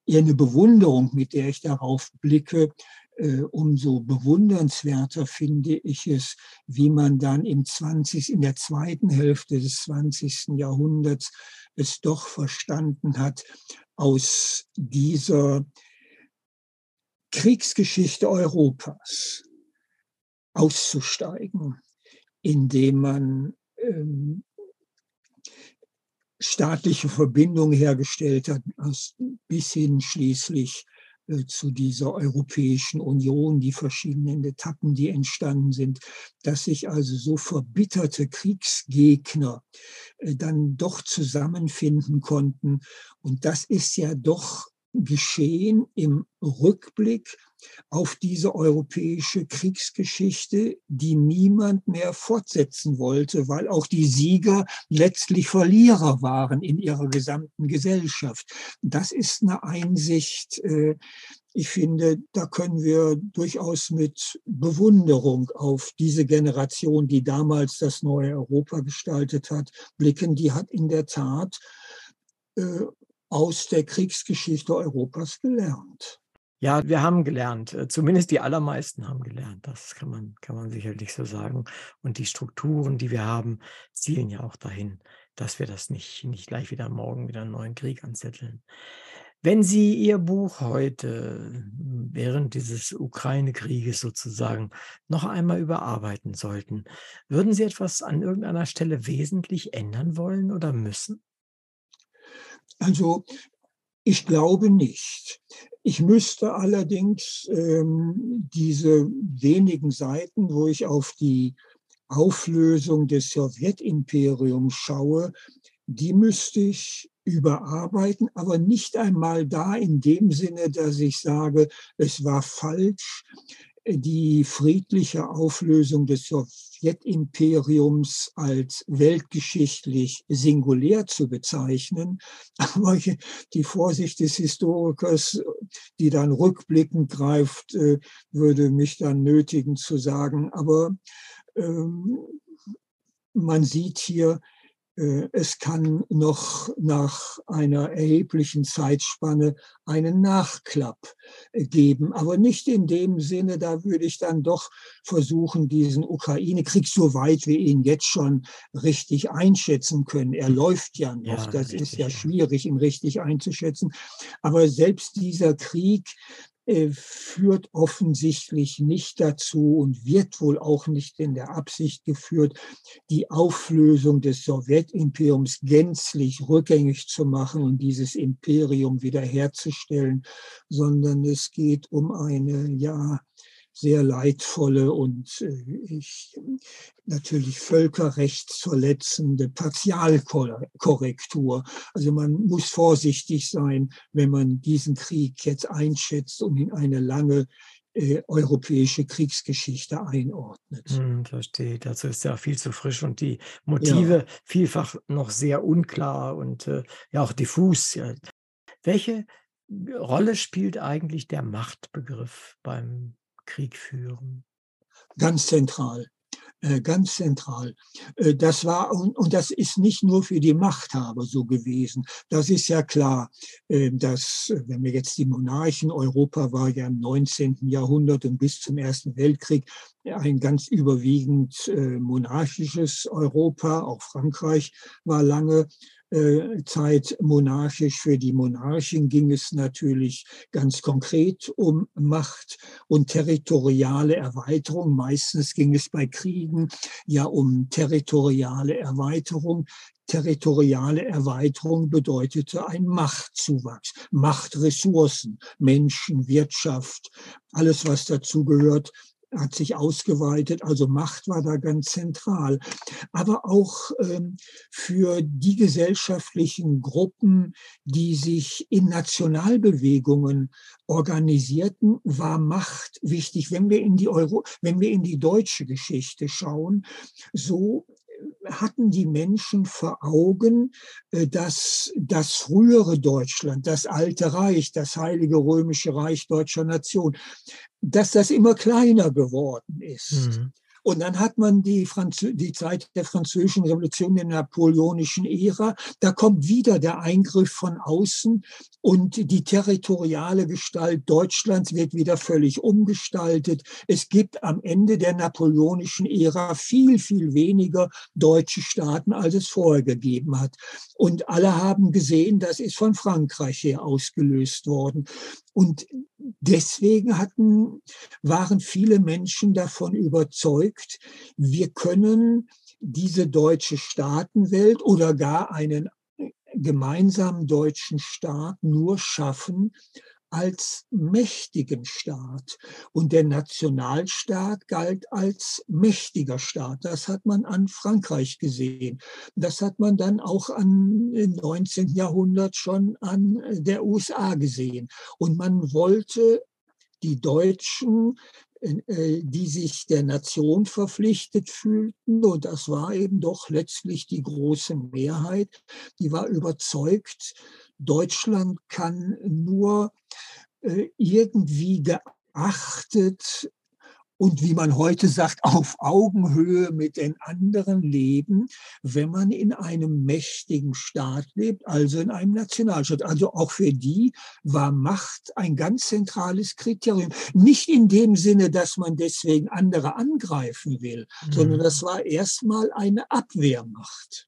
eher eine Bewunderung, mit der ich darauf blicke, äh, umso bewundernswerter finde ich es, wie man dann im 20, in der zweiten Hälfte des 20. Jahrhunderts es doch verstanden hat, aus dieser Kriegsgeschichte Europas auszusteigen, indem man ähm, staatliche Verbindungen hergestellt hat, bis hin schließlich zu dieser Europäischen Union, die verschiedenen Etappen, die entstanden sind, dass sich also so verbitterte Kriegsgegner äh, dann doch zusammenfinden konnten. Und das ist ja doch geschehen im Rückblick auf diese europäische Kriegsgeschichte, die niemand mehr fortsetzen wollte, weil auch die Sieger letztlich Verlierer waren in ihrer gesamten Gesellschaft. Das ist eine Einsicht, äh, ich finde, da können wir durchaus mit Bewunderung auf diese Generation, die damals das neue Europa gestaltet hat, blicken. Die hat in der Tat äh, aus der Kriegsgeschichte Europas gelernt. Ja, wir haben gelernt. Äh, zumindest die allermeisten haben gelernt. Das kann man, kann man sicherlich so sagen. Und die Strukturen, die wir haben, zielen ja auch dahin, dass wir das nicht, nicht gleich wieder morgen wieder einen neuen Krieg anzetteln. Wenn Sie Ihr Buch heute während dieses Ukraine-Krieges sozusagen noch einmal überarbeiten sollten, würden Sie etwas an irgendeiner Stelle wesentlich ändern wollen oder müssen? Also ich glaube nicht. Ich müsste allerdings ähm, diese wenigen Seiten, wo ich auf die Auflösung des Sowjetimperiums schaue, die müsste ich überarbeiten, aber nicht einmal da in dem Sinne, dass ich sage, es war falsch, die friedliche Auflösung des Sowjetimperiums als weltgeschichtlich singulär zu bezeichnen. Aber die Vorsicht des Historikers, die dann rückblickend greift, äh, würde mich dann nötigen zu sagen, aber ähm, man sieht hier, es kann noch nach einer erheblichen Zeitspanne einen Nachklapp äh, geben, aber nicht in dem Sinne, da würde ich dann doch versuchen, diesen Ukraine-Krieg, soweit wir ihn jetzt schon richtig einschätzen können. Er läuft ja noch, ja, das richtig, ist ja schwierig, ihn richtig einzuschätzen. Aber selbst dieser Krieg äh, führt offensichtlich nicht dazu und wird wohl auch nicht in der Absicht geführt, die Auflösung des Sowjetimperiums gänzlich rückgängig zu machen und dieses Imperium wiederherzustellen, sondern es geht um eine, ja, sehr leidvolle und äh, ich, natürlich völkerrechtsverletzende Partialkorrektur. Also man muss vorsichtig sein, wenn man diesen Krieg jetzt einschätzt und in eine lange äh, europäische Kriegsgeschichte einordnet. Hm, verstehe. Dazu ist ja viel zu frisch und die Motive ja. vielfach noch sehr unklar und äh, ja auch diffus. Ja. Welche Rolle spielt eigentlich der Machtbegriff beim Krieg führen? Ganz zentral. Äh, ganz zentral. Äh, das war, und das ist nicht nur für die Machthaber so gewesen. Das ist ja klar, äh, dass, wenn wir jetzt die Monarchen, Europa war ja im 19. Jahrhundert und bis zum Ersten Weltkrieg ein ganz überwiegend monarchisches Europa, auch Frankreich war lange äh, Zeit monarchisch. Für die Monarchen ging es natürlich ganz konkret um Macht und territoriale Erweiterung. Meistens ging es bei Kriegen ja um territoriale Erweiterung. Territoriale Erweiterung bedeutete ein Machtzuwachs, Machtressourcen, Menschen, Wirtschaft, alles, was dazu gehört, hat sich ausgeweitet, also Macht war da ganz zentral. Aber auch ähm, für die gesellschaftlichen Gruppen, die sich in Nationalbewegungen organisierten, war Macht wichtig. Wenn wir in die Euro, wenn wir in die deutsche Geschichte schauen, so hatten die Menschen vor Augen, äh, dass das frühere Deutschland, das alte Reich, das heilige römische Reich deutscher Nation, dass das immer kleiner geworden ist. Mhm. Und dann hat man die, Franzö die Zeit der französischen Revolution, der napoleonischen Ära. Da kommt wieder der Eingriff von außen und die territoriale Gestalt Deutschlands wird wieder völlig umgestaltet. Es gibt am Ende der napoleonischen Ära viel, viel weniger deutsche Staaten, als es vorher gegeben hat. Und alle haben gesehen, das ist von Frankreich her ausgelöst worden. Und deswegen hatten, waren viele Menschen davon überzeugt, wir können diese deutsche Staatenwelt oder gar einen gemeinsamen deutschen Staat nur schaffen als mächtigen Staat und der Nationalstaat galt als mächtiger Staat. Das hat man an Frankreich gesehen. Das hat man dann auch an, im 19. Jahrhundert schon an der USA gesehen. Und man wollte die Deutschen äh, die sich der Nation verpflichtet fühlten. Und das war eben doch letztlich die große Mehrheit. Die war überzeugt, Deutschland kann nur äh, irgendwie geachtet und wie man heute sagt, auf Augenhöhe mit den anderen leben, wenn man in einem mächtigen Staat lebt, also in einem Nationalstaat. Also auch für die war Macht ein ganz zentrales Kriterium. Nicht in dem Sinne, dass man deswegen andere angreifen will, mhm. sondern das war erstmal eine Abwehrmacht.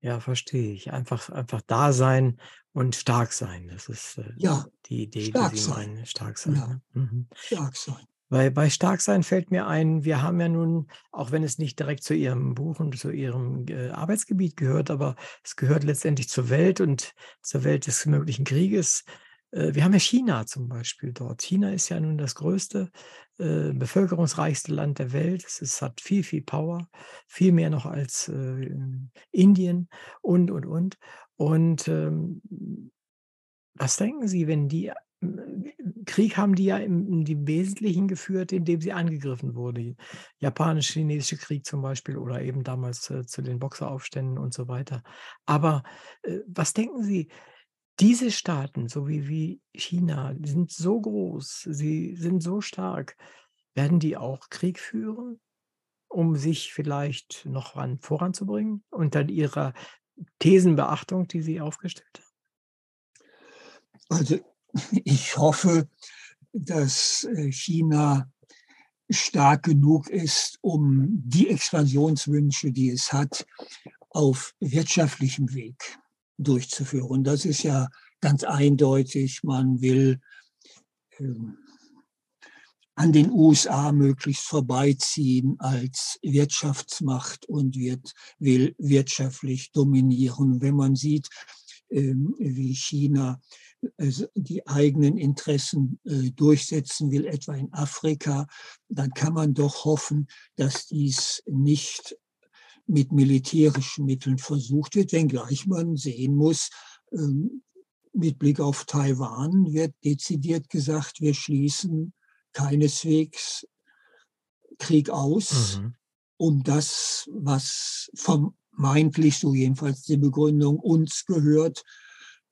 Ja, verstehe ich. Einfach, einfach da sein und stark sein. Das ist äh, ja, die Idee, die Sie sein. meinen. Stark sein. Ja. Ne? Mhm. Stark sein. Weil bei Starksein fällt mir ein, wir haben ja nun, auch wenn es nicht direkt zu Ihrem Buch und zu Ihrem äh, Arbeitsgebiet gehört, aber es gehört letztendlich zur Welt und zur Welt des möglichen Krieges. Äh, wir haben ja China zum Beispiel dort. China ist ja nun das größte, äh, bevölkerungsreichste Land der Welt. Es, ist, hat viel, viel Power, viel mehr noch als äh, Indien und, und, und. Und ähm, was denken Sie, wenn die Krieg haben die ja im, im Wesentlichen geführt, indem sie angegriffen wurde. Japanisch-chinesische Krieg zum Beispiel oder eben damals äh, zu den Boxeraufständen und so weiter. Aber äh, was denken Sie, diese Staaten, so wie, wie China, sind so groß, sie sind so stark, werden die auch Krieg führen, um sich vielleicht noch ran, voranzubringen unter ihrer Thesenbeachtung, die Sie aufgestellt haben? Also ich hoffe, dass äh, China stark genug ist, um die Expansionswünsche, die es hat, auf wirtschaftlichem Weg durchzuführen. Das ist ja ganz eindeutig. Man will ähm, an den USA möglichst vorbeiziehen als Wirtschaftsmacht und wird, will wirtschaftlich dominieren. Wenn man sieht, ähm, wie China also die eigenen Interessen äh, durchsetzen will, etwa in Afrika, dann kann man doch hoffen, dass dies nicht mit militärischen Mitteln versucht wird, wenngleich man sehen muss, ähm, mit Blick auf Taiwan wird dezidiert gesagt, wir schließen keineswegs Krieg aus, mhm. um das, was vermeintlich, so jedenfalls die Begründung, uns gehört,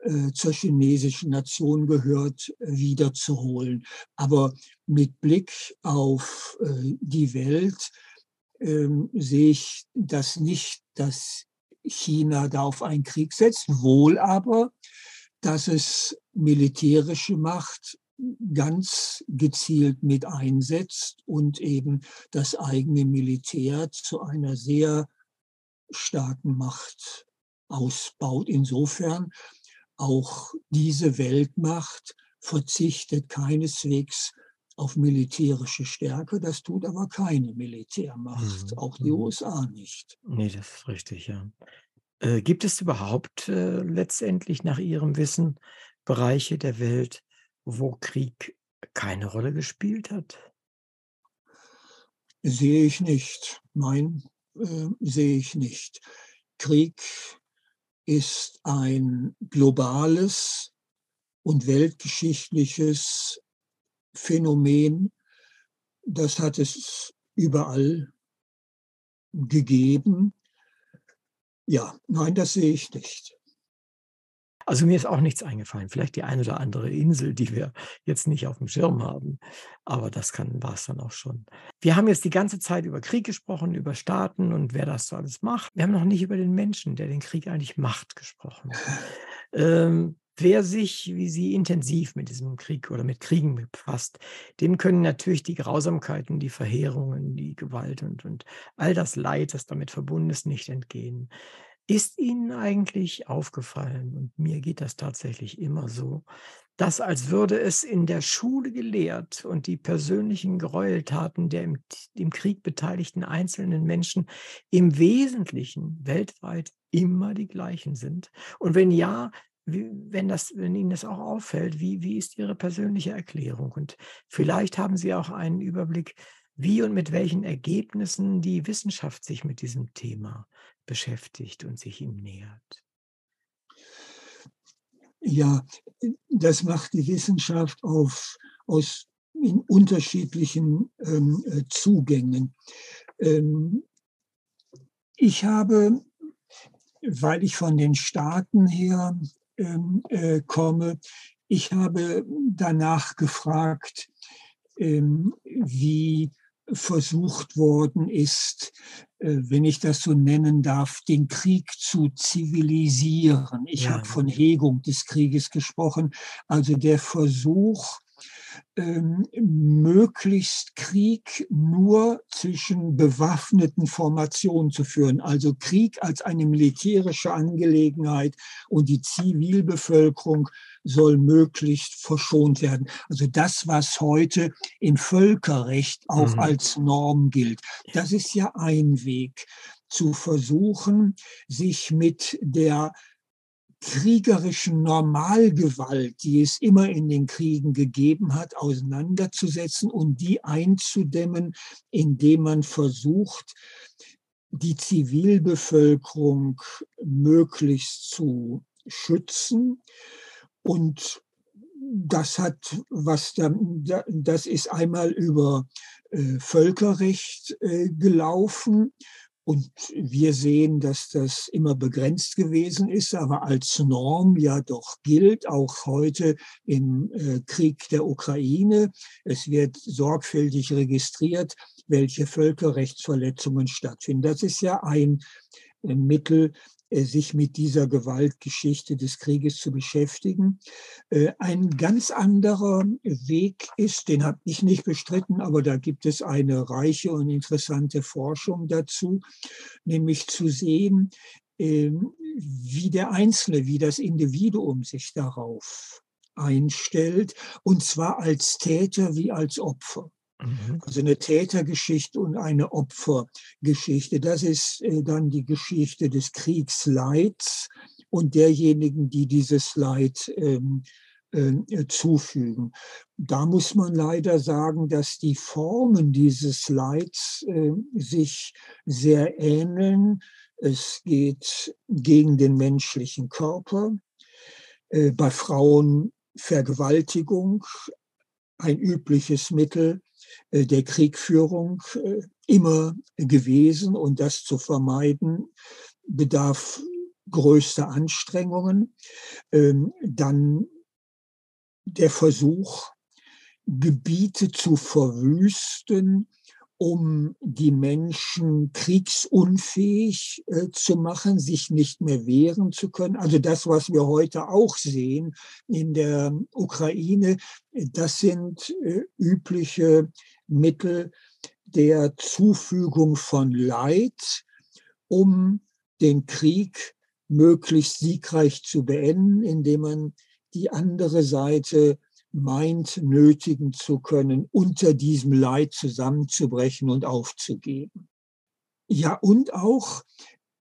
äh, zur chinesischen Nation gehört, wiederzuholen. Aber mit Blick auf äh, die Welt ähm, sehe ich das nicht, dass China da auf einen Krieg setzt, wohl aber, dass es militärische Macht ganz gezielt mit einsetzt und eben das eigene Militär zu einer sehr starken Macht ausbaut. Insofern auch diese Weltmacht verzichtet keineswegs auf militärische Stärke. Das tut aber keine Militärmacht, mhm. auch die mhm. USA nicht. Nee, das ist richtig, ja. Äh, gibt es überhaupt äh, letztendlich nach Ihrem Wissen Bereiche der Welt, wo Krieg keine Rolle gespielt hat? Sehe ich nicht. Nein, äh, sehe ich nicht. Krieg ist ein globales und weltgeschichtliches Phänomen. Das hat es überall gegeben. Ja, nein, das sehe ich nicht. Also mir ist auch nichts eingefallen. Vielleicht die eine oder andere Insel, die wir jetzt nicht auf dem Schirm haben. Aber das war es dann auch schon. Wir haben jetzt die ganze Zeit über Krieg gesprochen, über Staaten und wer das so alles macht. Wir haben noch nicht über den Menschen, der den Krieg eigentlich macht, gesprochen. ähm, Wer sich wie Sie intensiv mit diesem Krieg oder mit Kriegen befasst, dem können natürlich die Grausamkeiten, die Verheerungen, die Gewalt und, und all das Leid, das damit verbunden ist, nicht entgehen. Ist Ihnen eigentlich aufgefallen, und mir geht das tatsächlich immer so, dass als würde es in der Schule gelehrt und die persönlichen Gräueltaten der im, im Krieg beteiligten einzelnen Menschen im Wesentlichen weltweit immer die gleichen sind? Und wenn ja, wie, wenn, das, wenn Ihnen das auch auffällt, wie, wie ist Ihre persönliche Erklärung? Und vielleicht haben Sie auch einen Überblick, wie und mit welchen Ergebnissen die Wissenschaft sich mit diesem Thema beschäftigt und sich ihm nähert. Ja, das macht die Wissenschaft auf, aus in unterschiedlichen ähm, äh, Zugängen. Ähm, ich habe, weil ich von den Staaten her äh, komme, ich habe danach gefragt, ähm, wie versucht worden ist, äh, wenn ich das so nennen darf, den Krieg zu zivilisieren. Ich ja. habe von Hegung des Krieges gesprochen, also der Versuch, ähm, möglichst Krieg nur zwischen bewaffneten Formationen zu führen. Also Krieg als eine militärische Angelegenheit und die Zivilbevölkerung soll möglichst verschont werden. Also das, was heute im Völkerrecht auch mhm. als Norm gilt. Das ist ja ein Weg zu versuchen, sich mit der kriegerischen Normalgewalt, die es immer in den Kriegen gegeben hat, auseinanderzusetzen und die einzudämmen, indem man versucht, die Zivilbevölkerung möglichst zu schützen. Und das hat was da, das ist einmal über äh, Völkerrecht äh, gelaufen und wir sehen, dass das immer begrenzt gewesen ist, aber als Norm ja doch gilt, auch heute im äh, Krieg der Ukraine. Es wird sorgfältig registriert, welche Völkerrechtsverletzungen stattfinden. Das ist ja ein äh, Mittel, sich mit dieser Gewaltgeschichte des Krieges zu beschäftigen. Äh, ein ganz anderer Weg ist, den habe ich nicht bestritten, aber da gibt es eine reiche und interessante Forschung dazu, nämlich zu sehen, ähm, wie der Einzelne, wie das Individuum sich darauf einstellt, und zwar als Täter wie als Opfer. Mhm. Also eine Tätergeschichte und eine Opfergeschichte. Das ist äh, dann die Geschichte des Kriegsleids und derjenigen, die dieses Leid ähm, äh, zufügen. Da muss man leider sagen, dass die Formen dieses Leids äh, sich sehr ähneln. Es geht gegen den menschlichen Körper. Äh, bei Frauen Vergewaltigung, ein übliches Mittel der Kriegführung äh, immer gewesen und das zu vermeiden bedarf größter Anstrengungen. Ähm, dann der Versuch, Gebiete zu verwüsten, um die Menschen kriegsunfähig äh, zu machen, sich nicht mehr wehren zu können. Also das, was wir heute auch sehen in der Ukraine, das sind äh, übliche Mittel der Zufügung von Leid, um den Krieg möglichst siegreich zu beenden, indem man die andere Seite meint, nötigen zu können, unter diesem Leid zusammenzubrechen und aufzugeben. Ja, und auch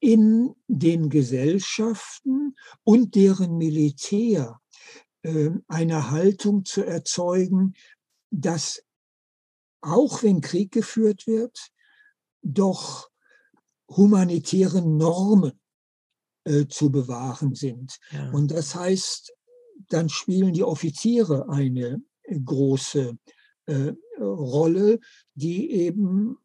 in den Gesellschaften und deren Militär äh, eine Haltung zu erzeugen, dass auch wenn Krieg geführt wird, doch humanitäre Normen äh, zu bewahren sind. Ja. Und das heißt, dann spielen die Offiziere eine große äh, Rolle, die eben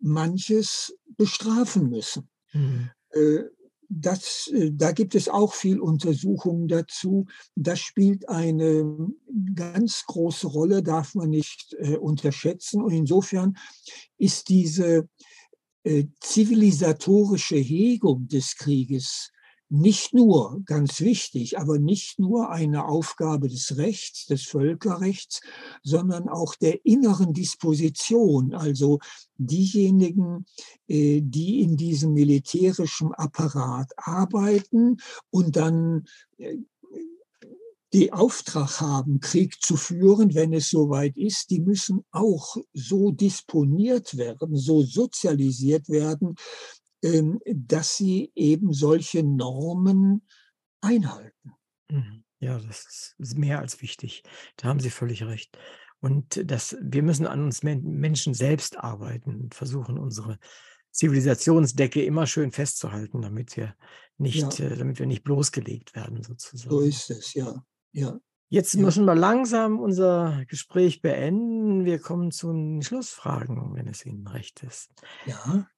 manches bestrafen müssen. Mhm. Äh, das, äh, da gibt es auch viel Untersuchungen dazu. Das spielt eine ganz große Rolle, darf man nicht äh, unterschätzen. Und insofern ist diese äh, zivilisatorische Hegung des Krieges nicht nur, ganz wichtig, aber nicht nur eine Aufgabe des Rechts, des Völkerrechts, sondern auch der inneren Disposition, also diejenigen, äh, die in diesem militärischen Apparat arbeiten und dann äh, die Auftrag haben, Krieg zu führen, wenn es soweit ist, die müssen auch so disponiert werden, so sozialisiert werden, dass sie eben solche Normen einhalten. Mhm. Ja, das ist mehr als wichtig. Da haben Sie völlig recht. Und das wir müssen an uns Men Menschen selbst arbeiten und versuchen, unsere Zivilisationsdecke immer schön festzuhalten, damit wir nicht Ja. äh, damit wir nicht bloßgelegt werden So sozusagen. ist es, ja. Ja, Jetzt ja. müssen wir langsam unser Gespräch beenden. Wir kommen zu den Schlussfragen, wenn es Ihnen recht ist. Ja.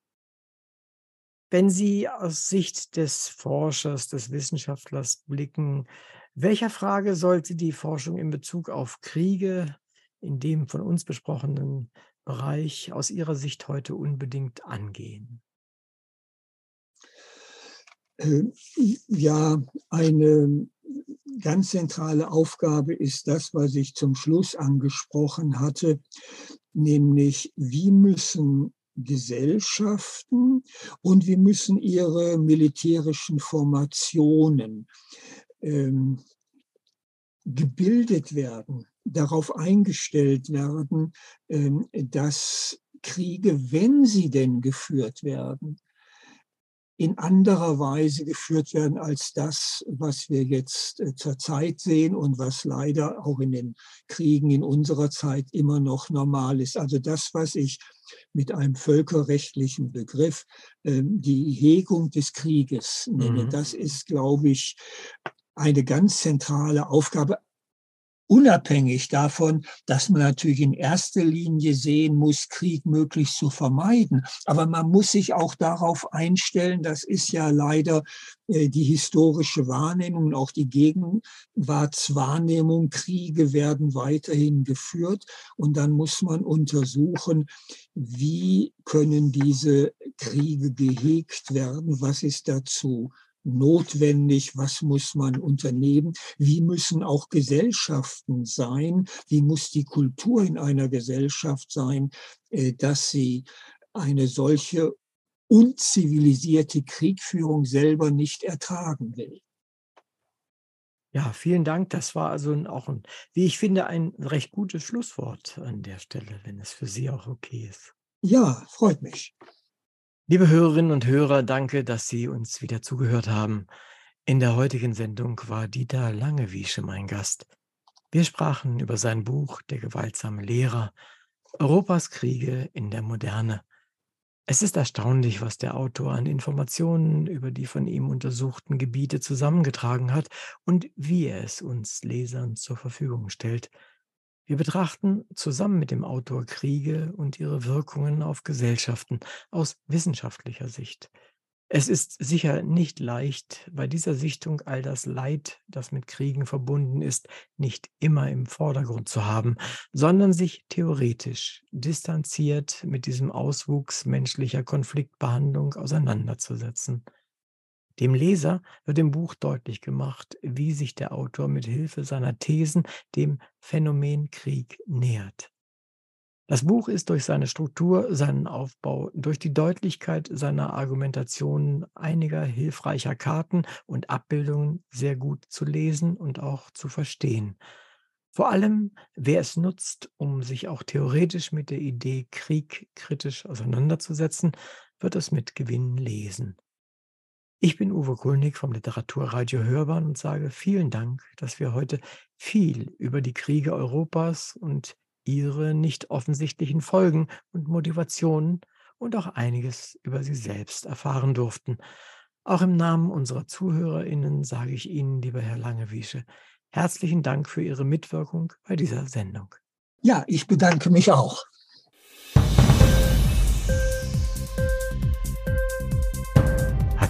Wenn Sie aus Sicht des Forschers, des Wissenschaftlers blicken, welcher Frage sollte die Forschung in Bezug auf Kriege in dem von uns besprochenen Bereich aus Ihrer Sicht heute unbedingt angehen? Äh, ja, eine ganz zentrale Aufgabe ist das, was ich zum Schluss angesprochen hatte, nämlich wie müssen Gesellschaften und wie müssen ihre militärischen Formationen ähm, gebildet werden, darauf eingestellt werden, ähm, dass Kriege, wenn sie denn geführt werden, in anderer Weise geführt werden als das, was wir jetzt äh, zurzeit sehen und was leider auch in den Kriegen in unserer Zeit immer noch normal ist. Also das, was ich mit einem völkerrechtlichen Begriff ähm, die Hegung des Krieges nenne, Mhm. das ist, glaube ich, eine ganz zentrale Aufgabe, unabhängig davon, dass man natürlich in erster Linie sehen muss, Krieg möglichst zu vermeiden. Aber man muss sich auch darauf einstellen, das ist ja leider äh, die historische Wahrnehmung und auch die Gegenwartswahrnehmung, Kriege werden weiterhin geführt. Und dann muss man untersuchen, wie können diese Kriege gehegt werden, was ist dazu notwendig, was muss man unternehmen, wie müssen auch Gesellschaften sein, wie muss die Kultur in einer Gesellschaft sein, äh, dass sie eine solche unzivilisierte Kriegführung selber nicht ertragen will. Ja, vielen Dank. Das war also auch 'n, wie ich finde, ein recht gutes Schlusswort an der Stelle, wenn es für Sie auch okay ist. Ja, freut mich. Liebe Hörerinnen und Hörer, danke, dass Sie uns wieder zugehört haben. In der heutigen Sendung war Dieter Langewiesche mein Gast. Wir sprachen über sein Buch Der gewaltsame Lehrer, Europas Kriege in der Moderne. Es ist erstaunlich, was der Autor an Informationen über die von ihm untersuchten Gebiete zusammengetragen hat und wie er es uns Lesern zur Verfügung stellt. Wir betrachten zusammen mit dem Autor Kriege und ihre Wirkungen auf Gesellschaften aus wissenschaftlicher Sicht. Es ist sicher nicht leicht, bei dieser Sichtung all das Leid, das mit Kriegen verbunden ist, nicht immer im Vordergrund zu haben, sondern sich theoretisch distanziert mit diesem Auswuchs menschlicher Konfliktbehandlung auseinanderzusetzen. Dem Leser wird im Buch deutlich gemacht, wie sich der Autor mit Hilfe seiner Thesen dem Phänomen Krieg nähert. Das Buch ist durch seine Struktur, seinen Aufbau, durch die Deutlichkeit seiner Argumentation einiger hilfreicher Karten und Abbildungen sehr gut zu lesen und auch zu verstehen. Vor allem, wer es nutzt, um sich auch theoretisch mit der Idee Krieg kritisch auseinanderzusetzen, wird es mit Gewinn lesen. Ich bin Uwe Kulnig vom Literaturradio Hörbahn und sage vielen Dank, dass wir heute viel über die Kriege Europas und ihre nicht offensichtlichen Folgen und Motivationen und auch einiges über sie selbst erfahren durften. Auch im Namen unserer ZuhörerInnen sage ich Ihnen, lieber Herr Langewiesche, herzlichen Dank für Ihre Mitwirkung bei dieser Sendung. Ja, ich bedanke mich auch.